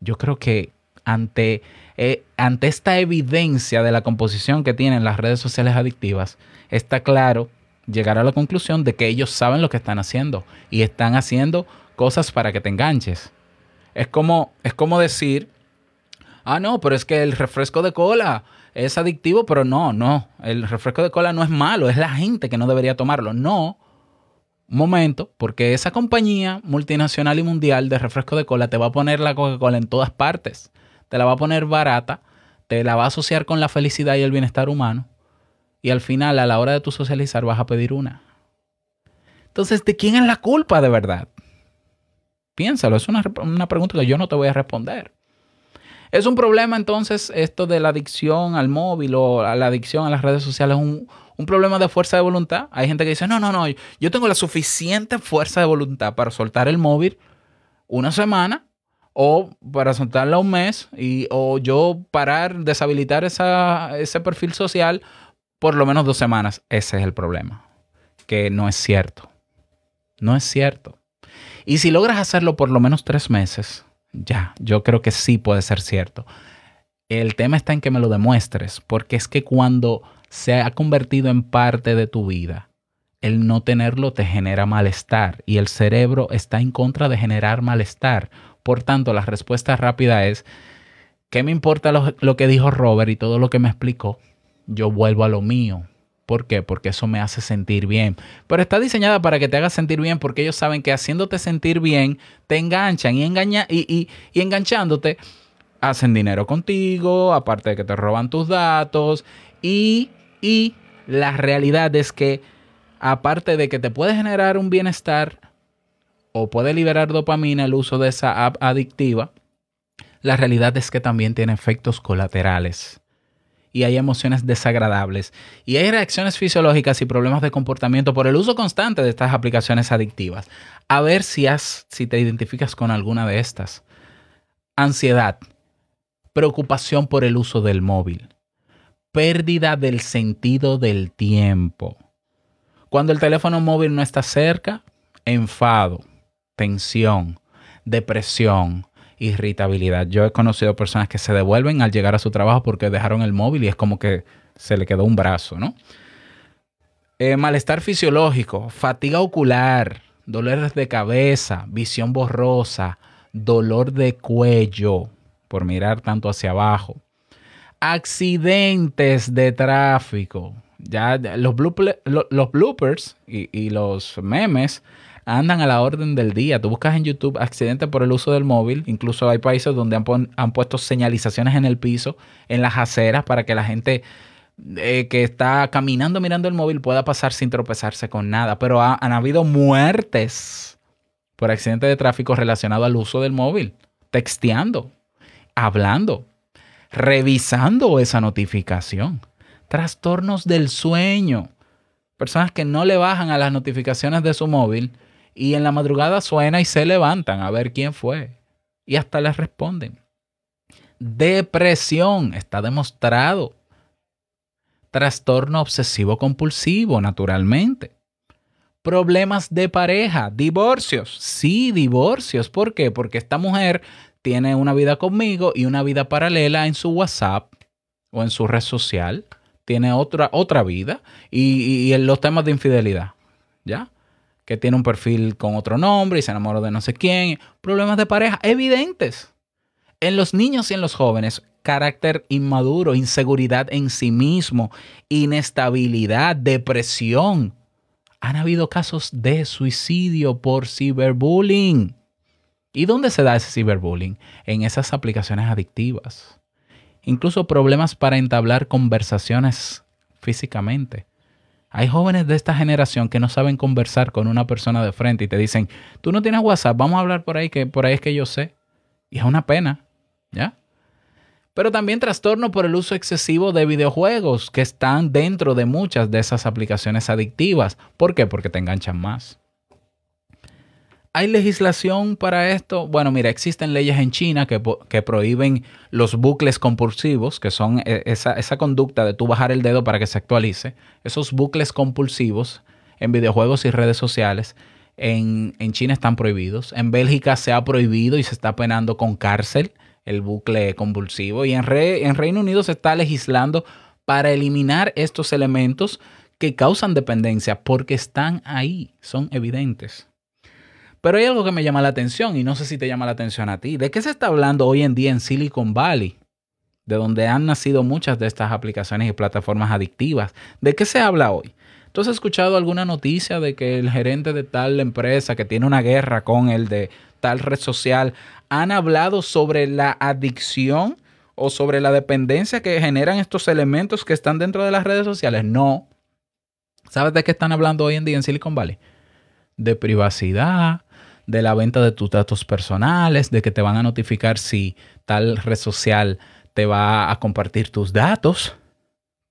yo creo que ante, eh, ante esta evidencia de la composición que tienen las redes sociales adictivas, está claro llegar a la conclusión de que ellos saben lo que están haciendo y están haciendo cosas para que te enganches. Es como, es como decir, ah, no, pero es que el refresco de cola es adictivo, pero no, no, el refresco de cola no es malo, es la gente que no debería tomarlo. No, momento, porque esa compañía multinacional y mundial de refresco de cola te va a poner la Coca-Cola en todas partes te la va a poner barata, te la va a asociar con la felicidad y el bienestar humano, y al final, a la hora de tu socializar, vas a pedir una. Entonces, ¿de quién es la culpa de verdad? Piénsalo, es una, una pregunta que yo no te voy a responder. ¿Es un problema entonces esto de la adicción al móvil o a la adicción a las redes sociales? Un, un problema de fuerza de voluntad. Hay gente que dice, no, no, no, yo tengo la suficiente fuerza de voluntad para soltar el móvil una semana o para soltarla un mes y, o yo parar, deshabilitar ese perfil social por lo menos dos semanas. Ese es el problema, que no es cierto. No es cierto. Y si logras hacerlo por lo menos tres meses, ya, yo creo que sí puede ser cierto. El tema está en que me lo demuestres, porque es que cuando se ha convertido en parte de tu vida, el no tenerlo te genera malestar y el cerebro está en contra de generar malestar. Por tanto, la respuesta rápida es, ¿qué me importa lo, que dijo Robert y todo lo que me explicó? Yo vuelvo a lo mío. ¿Por qué? Porque eso me hace sentir bien. Pero está diseñada para que te hagas sentir bien porque ellos saben que haciéndote sentir bien te enganchan y, engaña, y, y enganchándote hacen dinero contigo, aparte de que te roban tus datos y, y la realidad es que aparte de que te puede generar un bienestar, o puede liberar dopamina el uso de esa app adictiva, la realidad es que también tiene efectos colaterales. Y hay emociones desagradables. Y hay reacciones fisiológicas y problemas de comportamiento por el uso constante de estas aplicaciones adictivas. A ver si, has, si te identificas con alguna de estas. Ansiedad. Preocupación por el uso del móvil. Pérdida del sentido del tiempo. Cuando el teléfono móvil no está cerca, enfado tensión, depresión, irritabilidad. Yo he conocido personas que se devuelven al llegar a su trabajo porque dejaron el móvil y es como que se le quedó un brazo, ¿no? Eh, malestar fisiológico, fatiga ocular, dolores de cabeza, visión borrosa, dolor de cuello por mirar tanto hacia abajo, accidentes de tráfico. Ya los, los bloopers y, los memes andan a la orden del día. Tú buscas en YouTube accidentes por el uso del móvil. Incluso hay países donde han, han puesto señalizaciones en el piso, en las aceras, para que la gente eh, que está caminando mirando el móvil pueda pasar sin tropezarse con nada. Pero han habido muertes por accidentes de tráfico relacionado al uso del móvil, texteando, hablando, revisando esa notificación. Trastornos del sueño. Personas que no le bajan a las notificaciones de su móvil y en la madrugada suena y se levantan a ver quién fue. Y hasta les responden. Depresión, está demostrado. Trastorno obsesivo compulsivo, naturalmente. Problemas de pareja, divorcios. Sí, divorcios. ¿Por qué? Porque esta mujer tiene una vida conmigo y una vida paralela en su WhatsApp o en su red social. Tiene otra, otra vida y, y los temas de infidelidad. ¿Ya? Que tiene un perfil con otro nombre y se enamoró de no sé quién. Problemas de pareja evidentes. En los niños y en los jóvenes, carácter inmaduro, inseguridad en sí mismo, inestabilidad, depresión. Han habido casos de suicidio por ciberbullying. ¿Y dónde se da ese ciberbullying? En esas aplicaciones adictivas. Incluso problemas para entablar conversaciones físicamente. Hay jóvenes de esta generación que no saben conversar con una persona de frente y te dicen, tú no tienes WhatsApp, vamos a hablar por ahí, que por ahí es que yo sé. Y es una pena, ¿ya? Pero también trastorno por el uso excesivo de videojuegos que están dentro de muchas de esas aplicaciones adictivas. ¿Por qué? Porque te enganchan más. ¿Hay legislación para esto? Bueno, mira, existen leyes en China que, prohíben los bucles compulsivos, que son eh, esa, esa, conducta de tú bajar el dedo para que se actualice. Esos bucles compulsivos en videojuegos y redes sociales en, en China están prohibidos. En Bélgica se ha prohibido y se está penando con cárcel el bucle compulsivo. Y en, en Reino Unido se está legislando para eliminar estos elementos que causan dependencia porque están ahí, son evidentes. Pero hay algo que me llama la atención y no sé si te llama la atención a ti. ¿De qué se está hablando hoy en día en Silicon Valley? De donde han nacido muchas de estas aplicaciones y plataformas adictivas. ¿De qué se habla hoy? ¿Tú has escuchado alguna noticia de que el gerente de tal empresa que tiene una guerra con el de tal red social han hablado sobre la adicción o sobre la dependencia que generan estos elementos que están dentro de las redes sociales? No. ¿Sabes de qué están hablando hoy en día en Silicon Valley? De privacidad, de la venta de tus datos personales, de que te van a notificar si tal red social te va a compartir tus datos.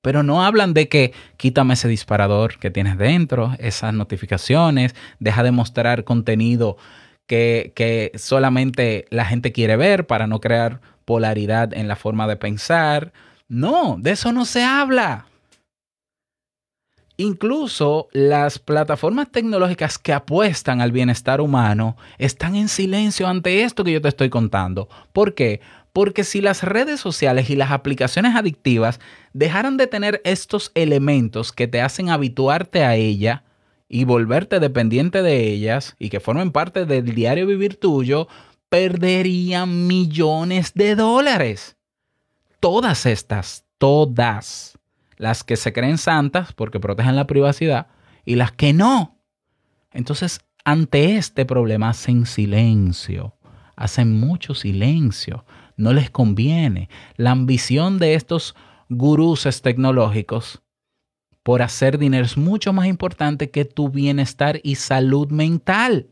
Pero no hablan de que quítame ese disparador que tienes dentro, esas notificaciones, deja de mostrar contenido que, que solamente la gente quiere ver para no crear polaridad en la forma de pensar. No, de eso no se habla. Incluso las plataformas tecnológicas que apuestan al bienestar humano están en silencio ante esto que yo te estoy contando. ¿Por qué? Porque si las redes sociales y las aplicaciones adictivas dejaran de tener estos elementos que te hacen habituarte a ella y volverte dependiente de ellas y que formen parte del diario vivir tuyo, perderían millones de dólares. Todas estas, todas las que se creen santas porque protegen la privacidad y las que no. Entonces, ante este problema hacen silencio, hacen mucho silencio, no les conviene. La ambición de estos guruses tecnológicos por hacer dinero es mucho más importante que tu bienestar y salud mental.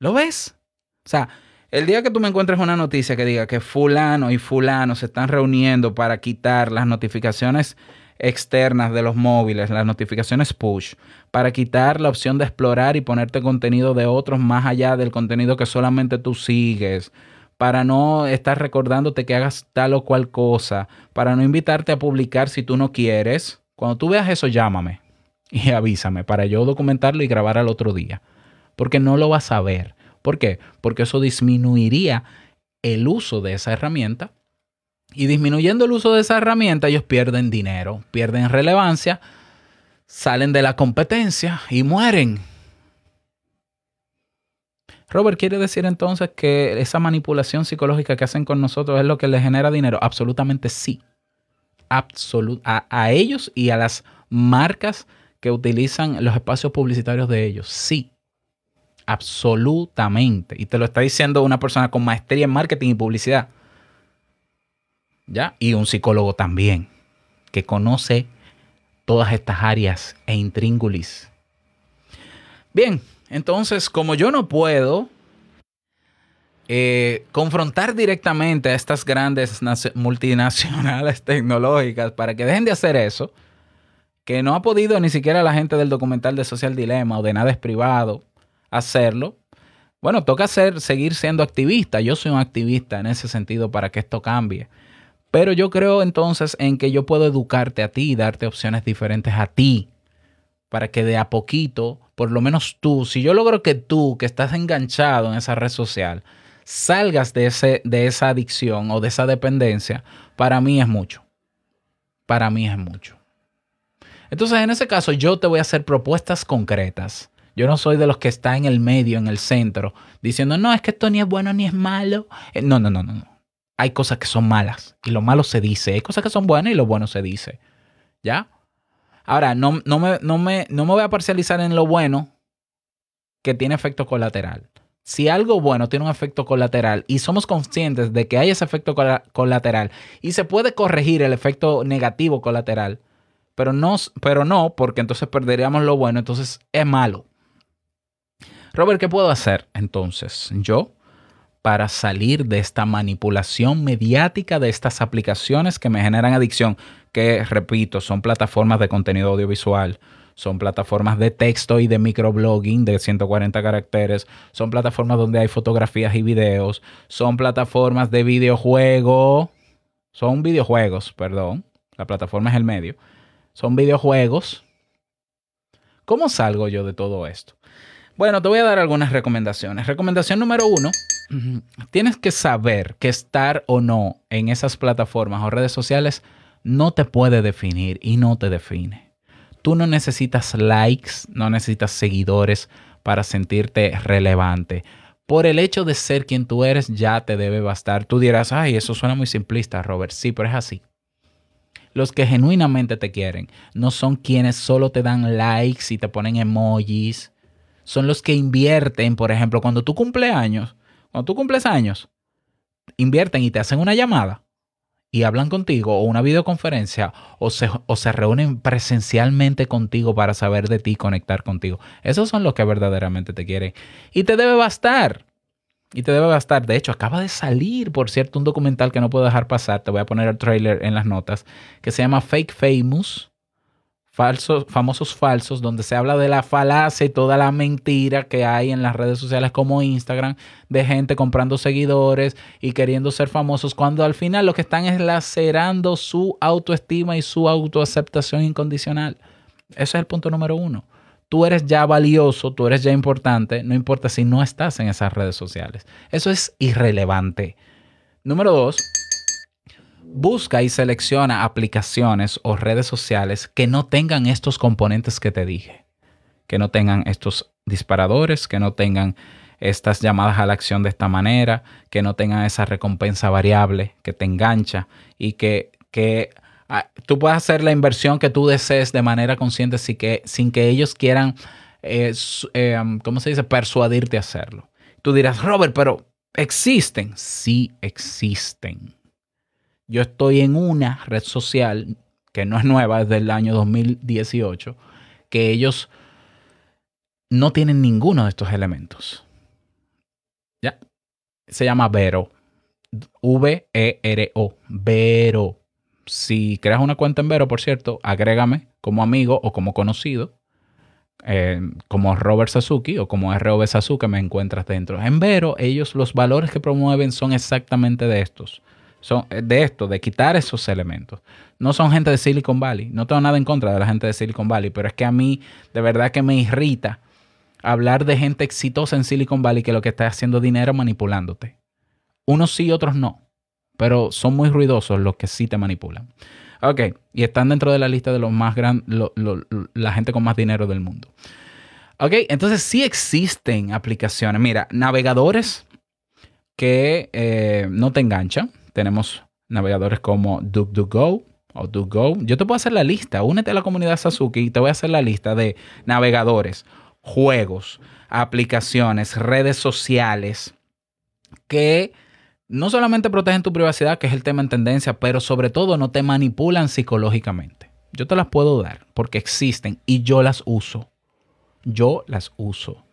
¿Lo ves? O sea, el día que tú me encuentres una noticia que diga que fulano y fulano se están reuniendo para quitar las notificaciones externas de los móviles, las notificaciones push, para quitar la opción de explorar y ponerte contenido de otros más allá del contenido que solamente tú sigues, para no estar recordándote que hagas tal o cual cosa, para no invitarte a publicar si tú no quieres. Cuando tú veas eso, llámame y avísame para yo documentarlo y grabar al otro día, porque no lo vas a ver. ¿Por qué? Porque eso disminuiría el uso de esa herramienta y disminuyendo el uso de esa herramienta ellos pierden dinero, pierden relevancia, salen de la competencia y mueren. Robert, ¿quiere decir entonces que esa manipulación psicológica que hacen con nosotros es lo que les genera dinero? Absolutamente sí. a, ellos y a las marcas que utilizan los espacios publicitarios de ellos. Sí, absolutamente. Y te lo está diciendo una persona con maestría en marketing y publicidad. ¿Ya? Y un psicólogo también, que conoce todas estas áreas e intríngulis. Bien, entonces, como yo no puedo eh, confrontar directamente a estas grandes multinacionales tecnológicas para que dejen de hacer eso, que no ha podido ni siquiera la gente del documental de Social Dilema o de Nada es Privado hacerlo. Bueno, toca seguir siendo activista. Yo soy un activista en ese sentido para que esto cambie. Pero yo creo entonces en que yo puedo educarte a ti y darte opciones diferentes a ti para que de a poquito, por lo menos tú, si yo logro que tú, que estás enganchado en esa red social, salgas de, ese, de esa adicción o de esa dependencia, para mí es mucho. Para mí es mucho. Entonces, en ese caso, yo te voy a hacer propuestas concretas. Yo no soy de los que está en el medio, en el centro, diciendo, no, es que esto ni es bueno ni es malo. Eh, no, no, no, no. Hay cosas que son malas y lo malo se dice. Hay cosas que son buenas y lo bueno se dice. ¿Ya? Ahora, no, no, me, no, me, no me voy a parcializar en lo bueno que tiene efecto colateral si algo bueno tiene un efecto colateral y somos conscientes de que hay ese efecto colateral y se puede corregir el efecto negativo colateral, pero no, pero no, porque entonces perderíamos lo bueno, entonces es malo. Robert, ¿qué puedo hacer entonces yo para salir de esta manipulación mediática de estas aplicaciones que me generan adicción? Que, repito, son plataformas de contenido audiovisual, son plataformas de texto y de microblogging de 140 caracteres, son plataformas donde hay fotografías y videos, son plataformas de videojuego, son videojuegos, perdón, la plataforma es el medio, son videojuegos. ¿Cómo salgo yo de todo esto? Bueno, te voy a dar algunas recomendaciones. Recomendación número uno, tienes que saber que estar o no en esas plataformas o redes sociales no te puede definir y no te define. Tú no necesitas likes, no necesitas seguidores para sentirte relevante. Por el hecho de ser quien tú eres, ya te debe bastar. Tú dirás, ay, eso suena muy simplista, Robert. Sí, pero es así. Los que genuinamente te quieren no son quienes solo te dan likes y te ponen emojis. Son los que invierten, por ejemplo, cuando tú cumples años, cuando tú cumples años, invierten y te hacen una llamada y hablan contigo o una videoconferencia o se, o se reúnen presencialmente contigo para saber de ti conectar contigo. Esos son los que verdaderamente te quieren. Y te debe bastar. Y te debe bastar. De hecho, acaba de salir, por cierto, un documental que no puedo dejar pasar. Te voy a poner el trailer en las notas. Que se llama Fake Famous falsos, famosos falsos, donde se habla de la falacia y toda la mentira que hay en las redes sociales como Instagram, de gente comprando seguidores y queriendo ser famosos, cuando al final lo que están es lacerando su autoestima y su autoaceptación incondicional. Ese es el punto número uno. Tú eres ya valioso, tú eres ya importante, no importa si no estás en esas redes sociales. Eso es irrelevante. Número dos, busca y selecciona aplicaciones o redes sociales que no tengan estos componentes que te dije, que no tengan estos disparadores, que no tengan estas llamadas a la acción de esta manera, que no tengan esa recompensa variable que te engancha y que, que ah, tú puedas hacer la inversión que tú desees de manera consciente sin que, sin que ellos quieran, eh, eh, ¿cómo se dice?, persuadirte a hacerlo. Tú dirás, Robert, pero ¿existen? Sí existen. Yo estoy en una red social que no es nueva, es del año 2018, que ellos no tienen ninguno de estos elementos. ¿Ya? Se llama Vero. V-E-R-O. Vero. Si creas una cuenta en Vero, por cierto, agrégame como amigo o como conocido, eh, como Robert Sasuki o como ROB Sasuke, me encuentras dentro. En Vero, ellos los valores que promueven son exactamente de estos eh, de esto, de quitar esos elementos. No son gente de Silicon Valley. No tengo nada en contra de la gente de Silicon Valley, pero es que a mí de verdad que me irrita hablar de gente exitosa en Silicon Valley que lo que está haciendo dinero manipulándote. Unos sí, otros no. Pero son muy ruidosos los que sí te manipulan. Ok, y están dentro de la lista de los más grandes, la gente con más dinero del mundo. Ok, entonces sí existen aplicaciones. Mira, navegadores que eh, no te enganchan tenemos navegadores como DuckDuckGo o to go. Yo te puedo hacer la lista. Únete a la comunidad Sasuke y te voy a hacer la lista de navegadores, juegos, aplicaciones, redes sociales que no solamente protegen tu privacidad, que es el tema en tendencia, pero sobre todo no te manipulan psicológicamente. Yo te las puedo dar porque existen y yo las uso. Yo las uso.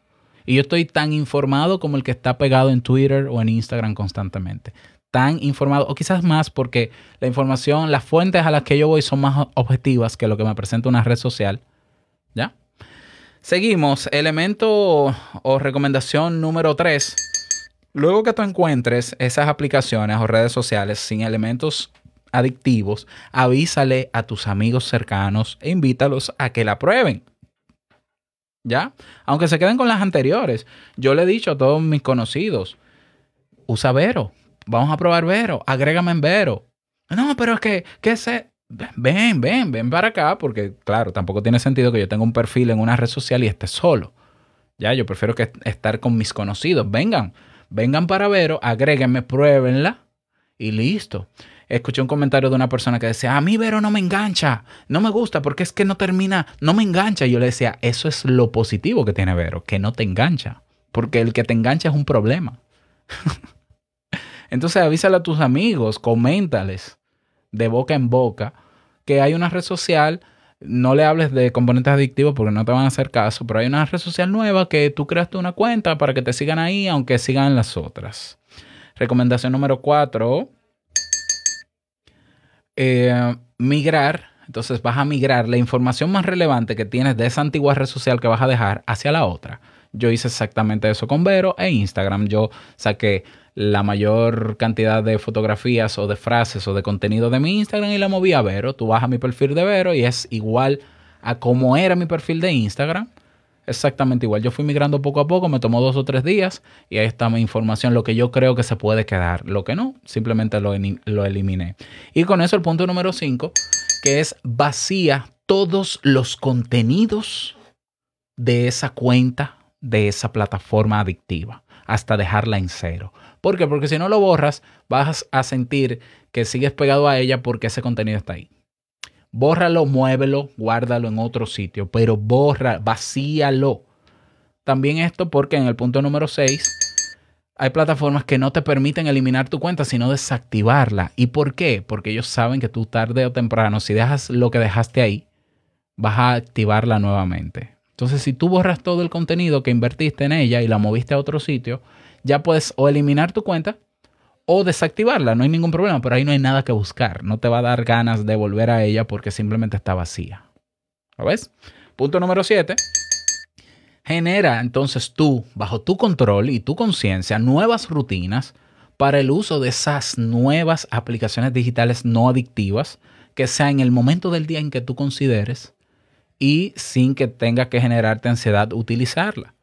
Y yo estoy tan informado como el que está pegado en Twitter o en Instagram constantemente. Tan informado, o quizás más porque la información, las fuentes a las que yo voy son más objetivas que lo que me presenta una red social. ¿Ya? Seguimos. Elemento o recomendación número 3 Luego que tú encuentres esas aplicaciones o redes sociales sin elementos adictivos, avísale a tus amigos cercanos e invítalos a que la prueben. ¿Ya? Aunque se queden con las anteriores. Yo le he dicho a todos mis conocidos, usa Vero. Vamos a probar Vero. Agrégame en Vero. No, pero es que, ¿qué sé? Ven, ven, ven para acá, porque claro, tampoco tiene sentido que yo tenga un perfil en una red social y esté solo. Ya, yo prefiero que estar con mis conocidos. Vengan, vengan para Vero, agréguenme, pruébenla y listo. Escuché un comentario de una persona que decía, a mí Vero no me engancha, no me gusta porque es que no termina, no me engancha. Y yo le decía, eso es lo positivo que tiene Vero, que no te engancha, porque el que te engancha es un problema. Entonces avísale a tus amigos, coméntales de boca en boca que hay una red social no le hables de componentes adictivos porque no te van a hacer caso, pero hay una red social nueva que tú creaste una cuenta para que te sigan ahí, aunque sigan las otras. Recomendación número cuatro. Eh, migrar. Entonces vas a migrar la información más relevante que tienes de esa antigua red social que vas a dejar hacia la otra. Yo hice exactamente eso con Vero e Instagram. Yo saqué la mayor cantidad de fotografías o de frases o de contenido de mi Instagram y la moví a Vero. Tú vas a mi perfil de Vero y es igual a como era mi perfil de Instagram. Exactamente igual. Yo fui migrando poco a poco, me tomó dos o tres días y ahí está mi información, lo que yo creo que se puede quedar. Lo que no, simplemente lo, lo eliminé. Y con eso el punto número 5, que es vacía todos los contenidos de esa cuenta, de esa plataforma adictiva, hasta dejarla en cero. ¿Por qué? Porque si no lo borras, vas a sentir que sigues pegado a ella porque ese contenido está ahí. Bórralo, muévelo, guárdalo en otro sitio, pero borra, vacíalo. También esto porque en el punto número 6 hay plataformas que no te permiten eliminar tu cuenta, sino desactivarla. ¿Y por qué? Porque ellos saben que tú tarde o temprano, si dejas lo que dejaste ahí, vas a activarla nuevamente. Entonces, si tú borras todo el contenido que invertiste en ella y la moviste a otro sitio, ya puedes o eliminar tu cuenta o desactivarla, no hay ningún problema, pero ahí no hay nada que buscar, no te va a dar ganas de volver a ella porque simplemente está vacía. ¿Lo ves? Punto número 7. Genera entonces tú, bajo tu control y tu conciencia, nuevas rutinas para el uso de esas nuevas aplicaciones digitales no adictivas que sea en el momento del día en que tú consideres y sin que tenga que generarte ansiedad utilizarla.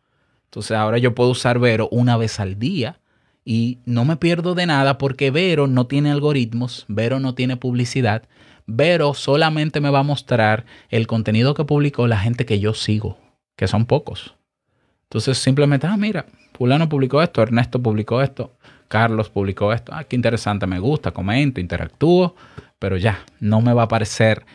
Entonces ahora yo puedo usar Vero una vez al día y no me pierdo de nada porque Vero no tiene algoritmos, Vero no tiene publicidad, Vero solamente me va a mostrar el contenido que publicó la gente que yo sigo, que son pocos. Entonces simplemente, ah, mira, fulano publicó esto, Ernesto publicó esto, Carlos publicó esto, ah, qué interesante, me gusta, comento, interactúo, pero ya, no me va a aparecer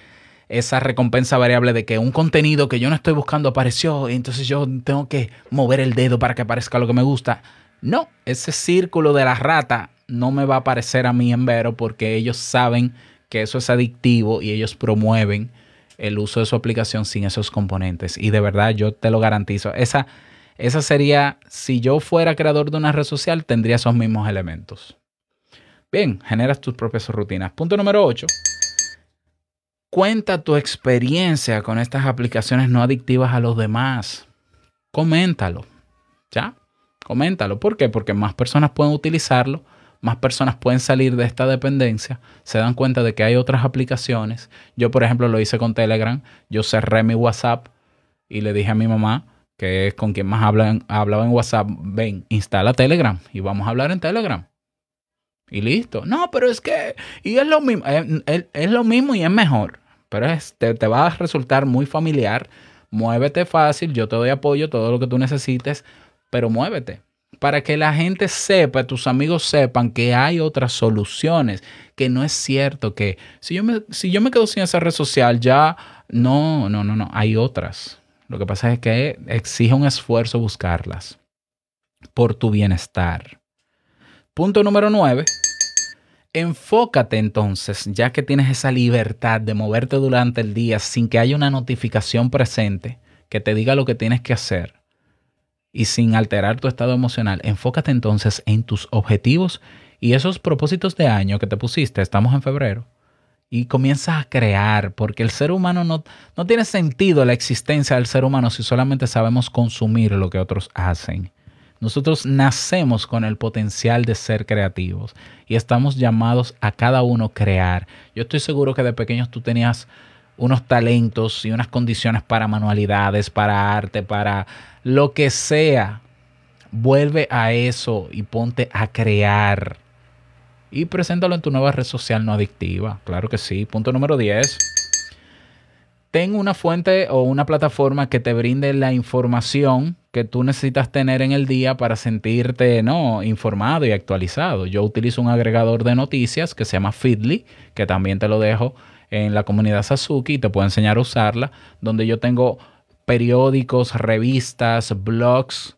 esa recompensa variable de que un contenido que yo no estoy buscando apareció y entonces yo tengo que mover el dedo para que aparezca lo que me gusta. No, ese círculo de la rata no me va a aparecer a mí en Vero porque ellos saben que eso es adictivo y ellos promueven el uso de su aplicación sin esos componentes. Y de verdad yo te lo garantizo. Esa, esa sería, si yo fuera creador de una red social, tendría esos mismos elementos. Bien, generas tus propias rutinas. Punto número 8 Cuenta tu experiencia con estas aplicaciones no adictivas a los demás. Coméntalo. ¿Ya? Coméntalo. ¿Por qué? Porque más personas pueden utilizarlo, más personas pueden salir de esta dependencia, se dan cuenta de que hay otras aplicaciones. Yo, por ejemplo, lo hice con Telegram. Yo cerré mi WhatsApp y le dije a mi mamá, que es con quien más hablaba en WhatsApp, ven, instala Telegram y vamos a hablar en Telegram. Y listo. No, pero es que, y es lo mismo, eh, es lo mismo y es mejor pero te, va a resultar muy familiar. Muévete fácil, yo te doy apoyo, todo lo que tú necesites, pero muévete. para que la gente sepa, tus amigos sepan que hay otras soluciones, que no es cierto que si yo me, si yo me quedo sin esa red social ya, no, no, no, no, hay otras. Lo que pasa es que exige un esfuerzo buscarlas por tu bienestar. Punto número 9. Enfócate entonces, ya que tienes esa libertad de moverte durante el día sin que haya una notificación presente que te diga lo que tienes que hacer y sin alterar tu estado emocional, enfócate entonces en tus objetivos y esos propósitos de año que te pusiste, estamos en febrero, y comienzas a crear, porque el ser humano no, no tiene sentido la existencia del ser humano si solamente sabemos consumir lo que otros hacen. Nosotros nacemos con el potencial de ser creativos y estamos llamados a cada uno crear. Yo estoy seguro que de pequeños tú tenías unos talentos y unas condiciones para manualidades, para arte, para lo que sea. Vuelve a eso y ponte a crear. Y preséntalo en tu nueva red social no adictiva. Claro que sí. Punto número 10 ten una fuente o una plataforma que te brinde la información que tú necesitas tener en el día para sentirte ¿no? informado y actualizado. Yo utilizo un agregador de noticias que se llama Feedly, que también te lo dejo en la comunidad Sasuki y te puedo enseñar a usarla, donde yo tengo periódicos, revistas, blogs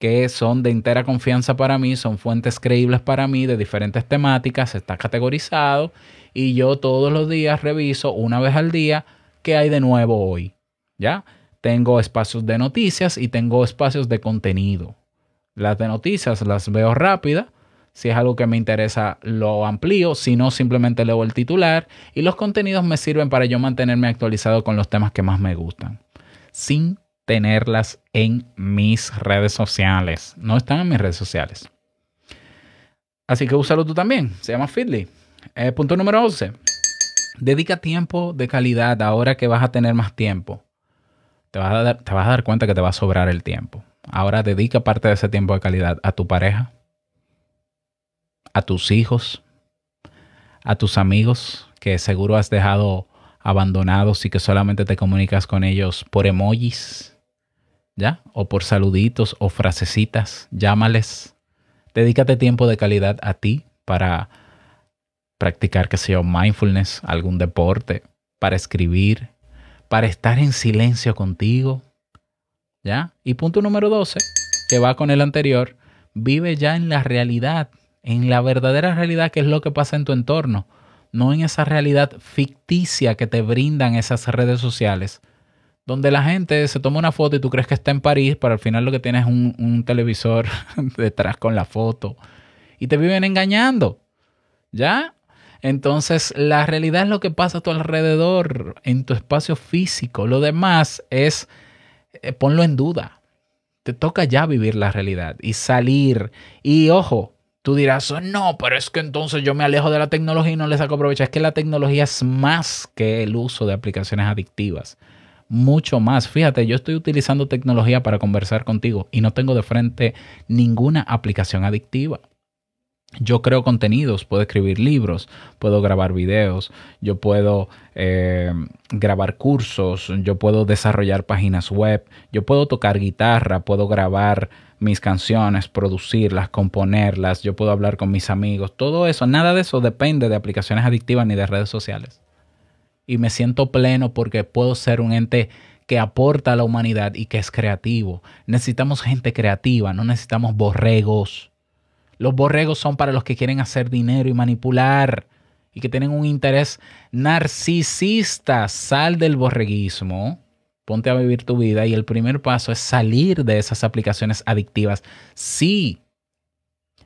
que son de entera confianza para mí, son fuentes creíbles para mí de diferentes temáticas, está categorizado y yo todos los días reviso una vez al día qué hay de nuevo hoy. ¿Ya? Tengo espacios de noticias y tengo espacios de contenido. Las de noticias las veo rápida. Si es algo que me interesa, lo amplío. Si no, simplemente leo el titular. Y los contenidos me sirven para yo mantenerme actualizado con los temas que más me gustan. Sin tenerlas en mis redes sociales. No están en mis redes sociales. Así que úsalo tú también. Se llama Feedly. Eh, punto número 11. Dedica tiempo de calidad ahora que vas a tener más tiempo. Te vas, a dar, te vas a dar cuenta que te va a sobrar el tiempo. Ahora dedica parte de ese tiempo de calidad a tu pareja, a tus hijos, a tus amigos que seguro has dejado abandonados y que solamente te comunicas con ellos por emojis, ¿ya? O por saluditos o frasecitas, llámales. Dedícate tiempo de calidad a ti para practicar, que sea mindfulness, algún deporte, para escribir, para estar en silencio contigo. ¿Ya? Y punto número 12, que va con el anterior, vive ya en la realidad, en la verdadera realidad que es lo que pasa en tu entorno, no en esa realidad ficticia que te brindan esas redes sociales, donde la gente se toma una foto y tú crees que está en París, pero al final lo que tienes es un, un televisor detrás con la foto y te viven engañando. ¿Ya? Entonces, la realidad es lo que pasa a tu alrededor, en tu espacio físico. Lo demás es, eh, ponlo en duda. Te toca ya vivir la realidad y salir. Y ojo, tú dirás, no, pero es que entonces yo me alejo de la tecnología y no le saco provecho. Es que la tecnología es más que el uso de aplicaciones adictivas. Mucho más. Fíjate, yo estoy utilizando tecnología para conversar contigo y no tengo de frente ninguna aplicación adictiva. Yo creo contenidos, puedo escribir libros, puedo grabar videos, yo puedo eh, grabar cursos, yo puedo desarrollar páginas web, yo puedo tocar guitarra, puedo grabar mis canciones, producirlas, componerlas, yo puedo hablar con mis amigos, todo eso, nada de eso depende de aplicaciones adictivas ni de redes sociales. Y me siento pleno porque puedo ser un ente que aporta a la humanidad y que es creativo. Necesitamos gente creativa, no necesitamos borregos los borregos son para los que quieren hacer dinero y manipular y que tienen un interés narcisista. Sal del borreguismo, ponte a vivir tu vida y el primer paso es salir de esas aplicaciones adictivas. Sí.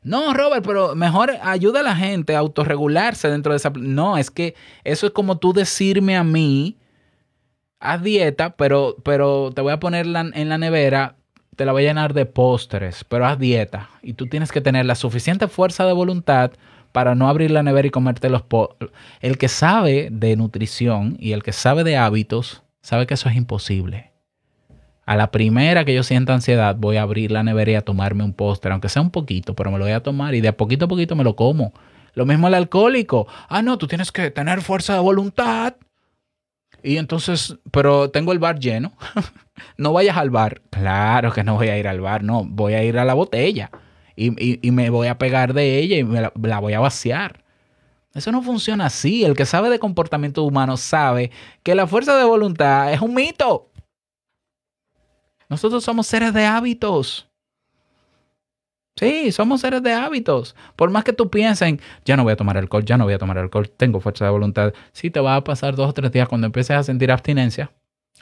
No, Robert, pero mejor ayuda a la gente a autorregularse dentro de esa... No, es que eso es como tú decirme a mí, haz dieta, pero, pero te voy a poner en la nevera te la voy a llenar de postres, pero haz dieta. Y tú tienes que tener la suficiente fuerza de voluntad para no abrir la nevera y comerte los postres. El que sabe de nutrición y el que sabe de hábitos, sabe que eso es imposible. A la primera que yo sienta ansiedad, voy a abrir la nevera y a tomarme un postre, aunque sea un poquito, pero me lo voy a tomar y de poquito a poquito me lo como. Lo mismo el alcohólico. Ah, no, tú tienes que tener fuerza de voluntad. Y entonces, pero tengo el bar lleno. no vayas al bar. Claro que no voy a ir al bar, no, voy a ir a la botella y, me voy a pegar de ella y me la, la voy a vaciar. Eso no funciona así. El que sabe de comportamiento humano sabe que la fuerza de voluntad es un mito. Nosotros somos seres de hábitos. Sí, somos seres de hábitos. Por más que tú pienses ya no voy a tomar alcohol, ya no voy a tomar alcohol, tengo fuerza de voluntad. Sí, te va a pasar dos o tres días cuando empieces a sentir abstinencia.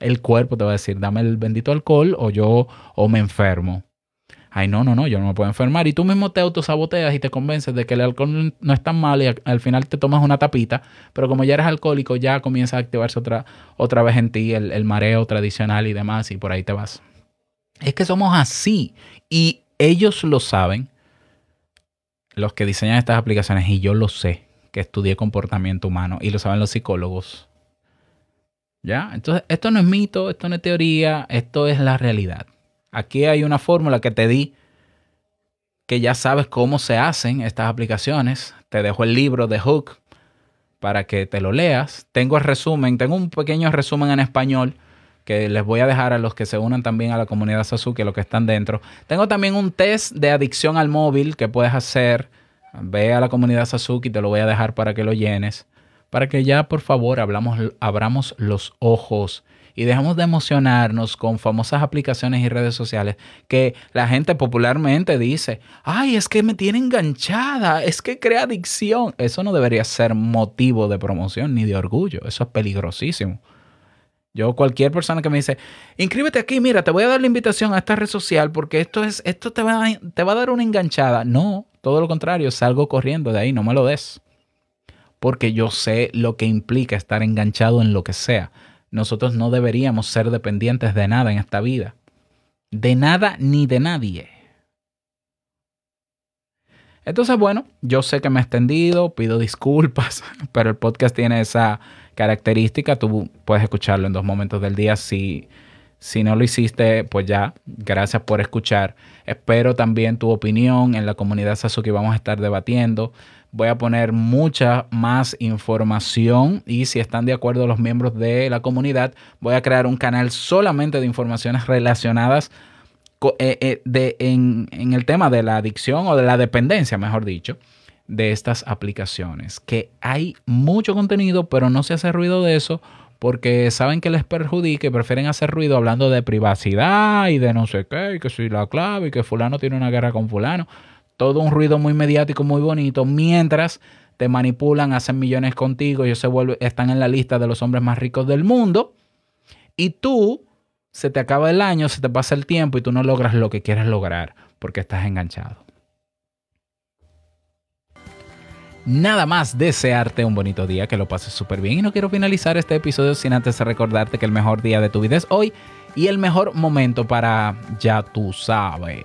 El cuerpo te va a decir, dame el bendito alcohol o yo o me enfermo ay, no, no, no, yo no me puedo enfermar. Y tú mismo te autosaboteas y te convences de que el alcohol no es tan mal y al final te tomas una tapita, pero como ya eres alcohólico, ya comienza a activarse otra, otra vez en ti el, el mareo tradicional y demás, y por ahí te vas. Es que somos así y ellos lo saben, los que diseñan estas aplicaciones, y yo lo sé, que estudié comportamiento humano, y lo saben los psicólogos. ¿Ya? Entonces, esto no es mito, esto no es teoría, esto es la realidad. Aquí hay una fórmula que te di que ya sabes cómo se hacen estas aplicaciones. Te dejo el libro de Hook para que te lo leas. Tengo el resumen, tengo un pequeño resumen en español que les voy a dejar a los que se unan también a la comunidad Sasuke, los que están dentro. Tengo también un test de adicción al móvil que puedes hacer. Ve a la comunidad Sasuke y te lo voy a dejar para que lo llenes. Para que ya, por favor, abramos los ojos y dejamos de emocionarnos con famosas aplicaciones y redes sociales que la gente popularmente dice, ay, es que me tiene enganchada, es que crea adicción. Eso no debería ser motivo de promoción ni de orgullo, eso es peligrosísimo. Yo, cualquier persona que me dice, inscríbete aquí, mira, te voy a dar la invitación a esta red social porque esto, es, esto te va a dar una enganchada. No, todo lo contrario, salgo corriendo de ahí, no me lo des. Porque yo sé lo que implica estar enganchado en lo que sea. Nosotros no deberíamos ser dependientes de nada en esta vida. De nada ni de nadie. Entonces, bueno, yo sé que me he extendido, pido disculpas, pero el podcast tiene esa característica. Tú puedes escucharlo en dos momentos del día. Si, si no lo hiciste, pues ya, gracias por escuchar. Espero también tu opinión en la comunidad Sasuke. Vamos a estar debatiendo voy a poner mucha más información y si están de acuerdo los miembros de la comunidad, voy a crear un canal solamente de informaciones relacionadas eh, eh, de, en, en el tema de la adicción o de la dependencia, mejor dicho, de estas aplicaciones. Que hay mucho contenido, pero no se hace ruido de eso porque saben que les perjudica y prefieren hacer ruido hablando de privacidad y de no sé qué, y que soy la clave y que fulano tiene una guerra con fulano todo un ruido muy mediático, muy bonito, mientras te manipulan, hacen millones contigo, ellos se vuelven, están en la lista de los hombres más ricos del mundo, y tú se te acaba el año, se te pasa el tiempo y tú no logras lo que quieres lograr porque estás enganchado. Nada más desearte un bonito día, que lo pases súper bien y no quiero finalizar este episodio sin antes recordarte que el mejor día de tu vida es hoy y el mejor momento para, ya tú sabes,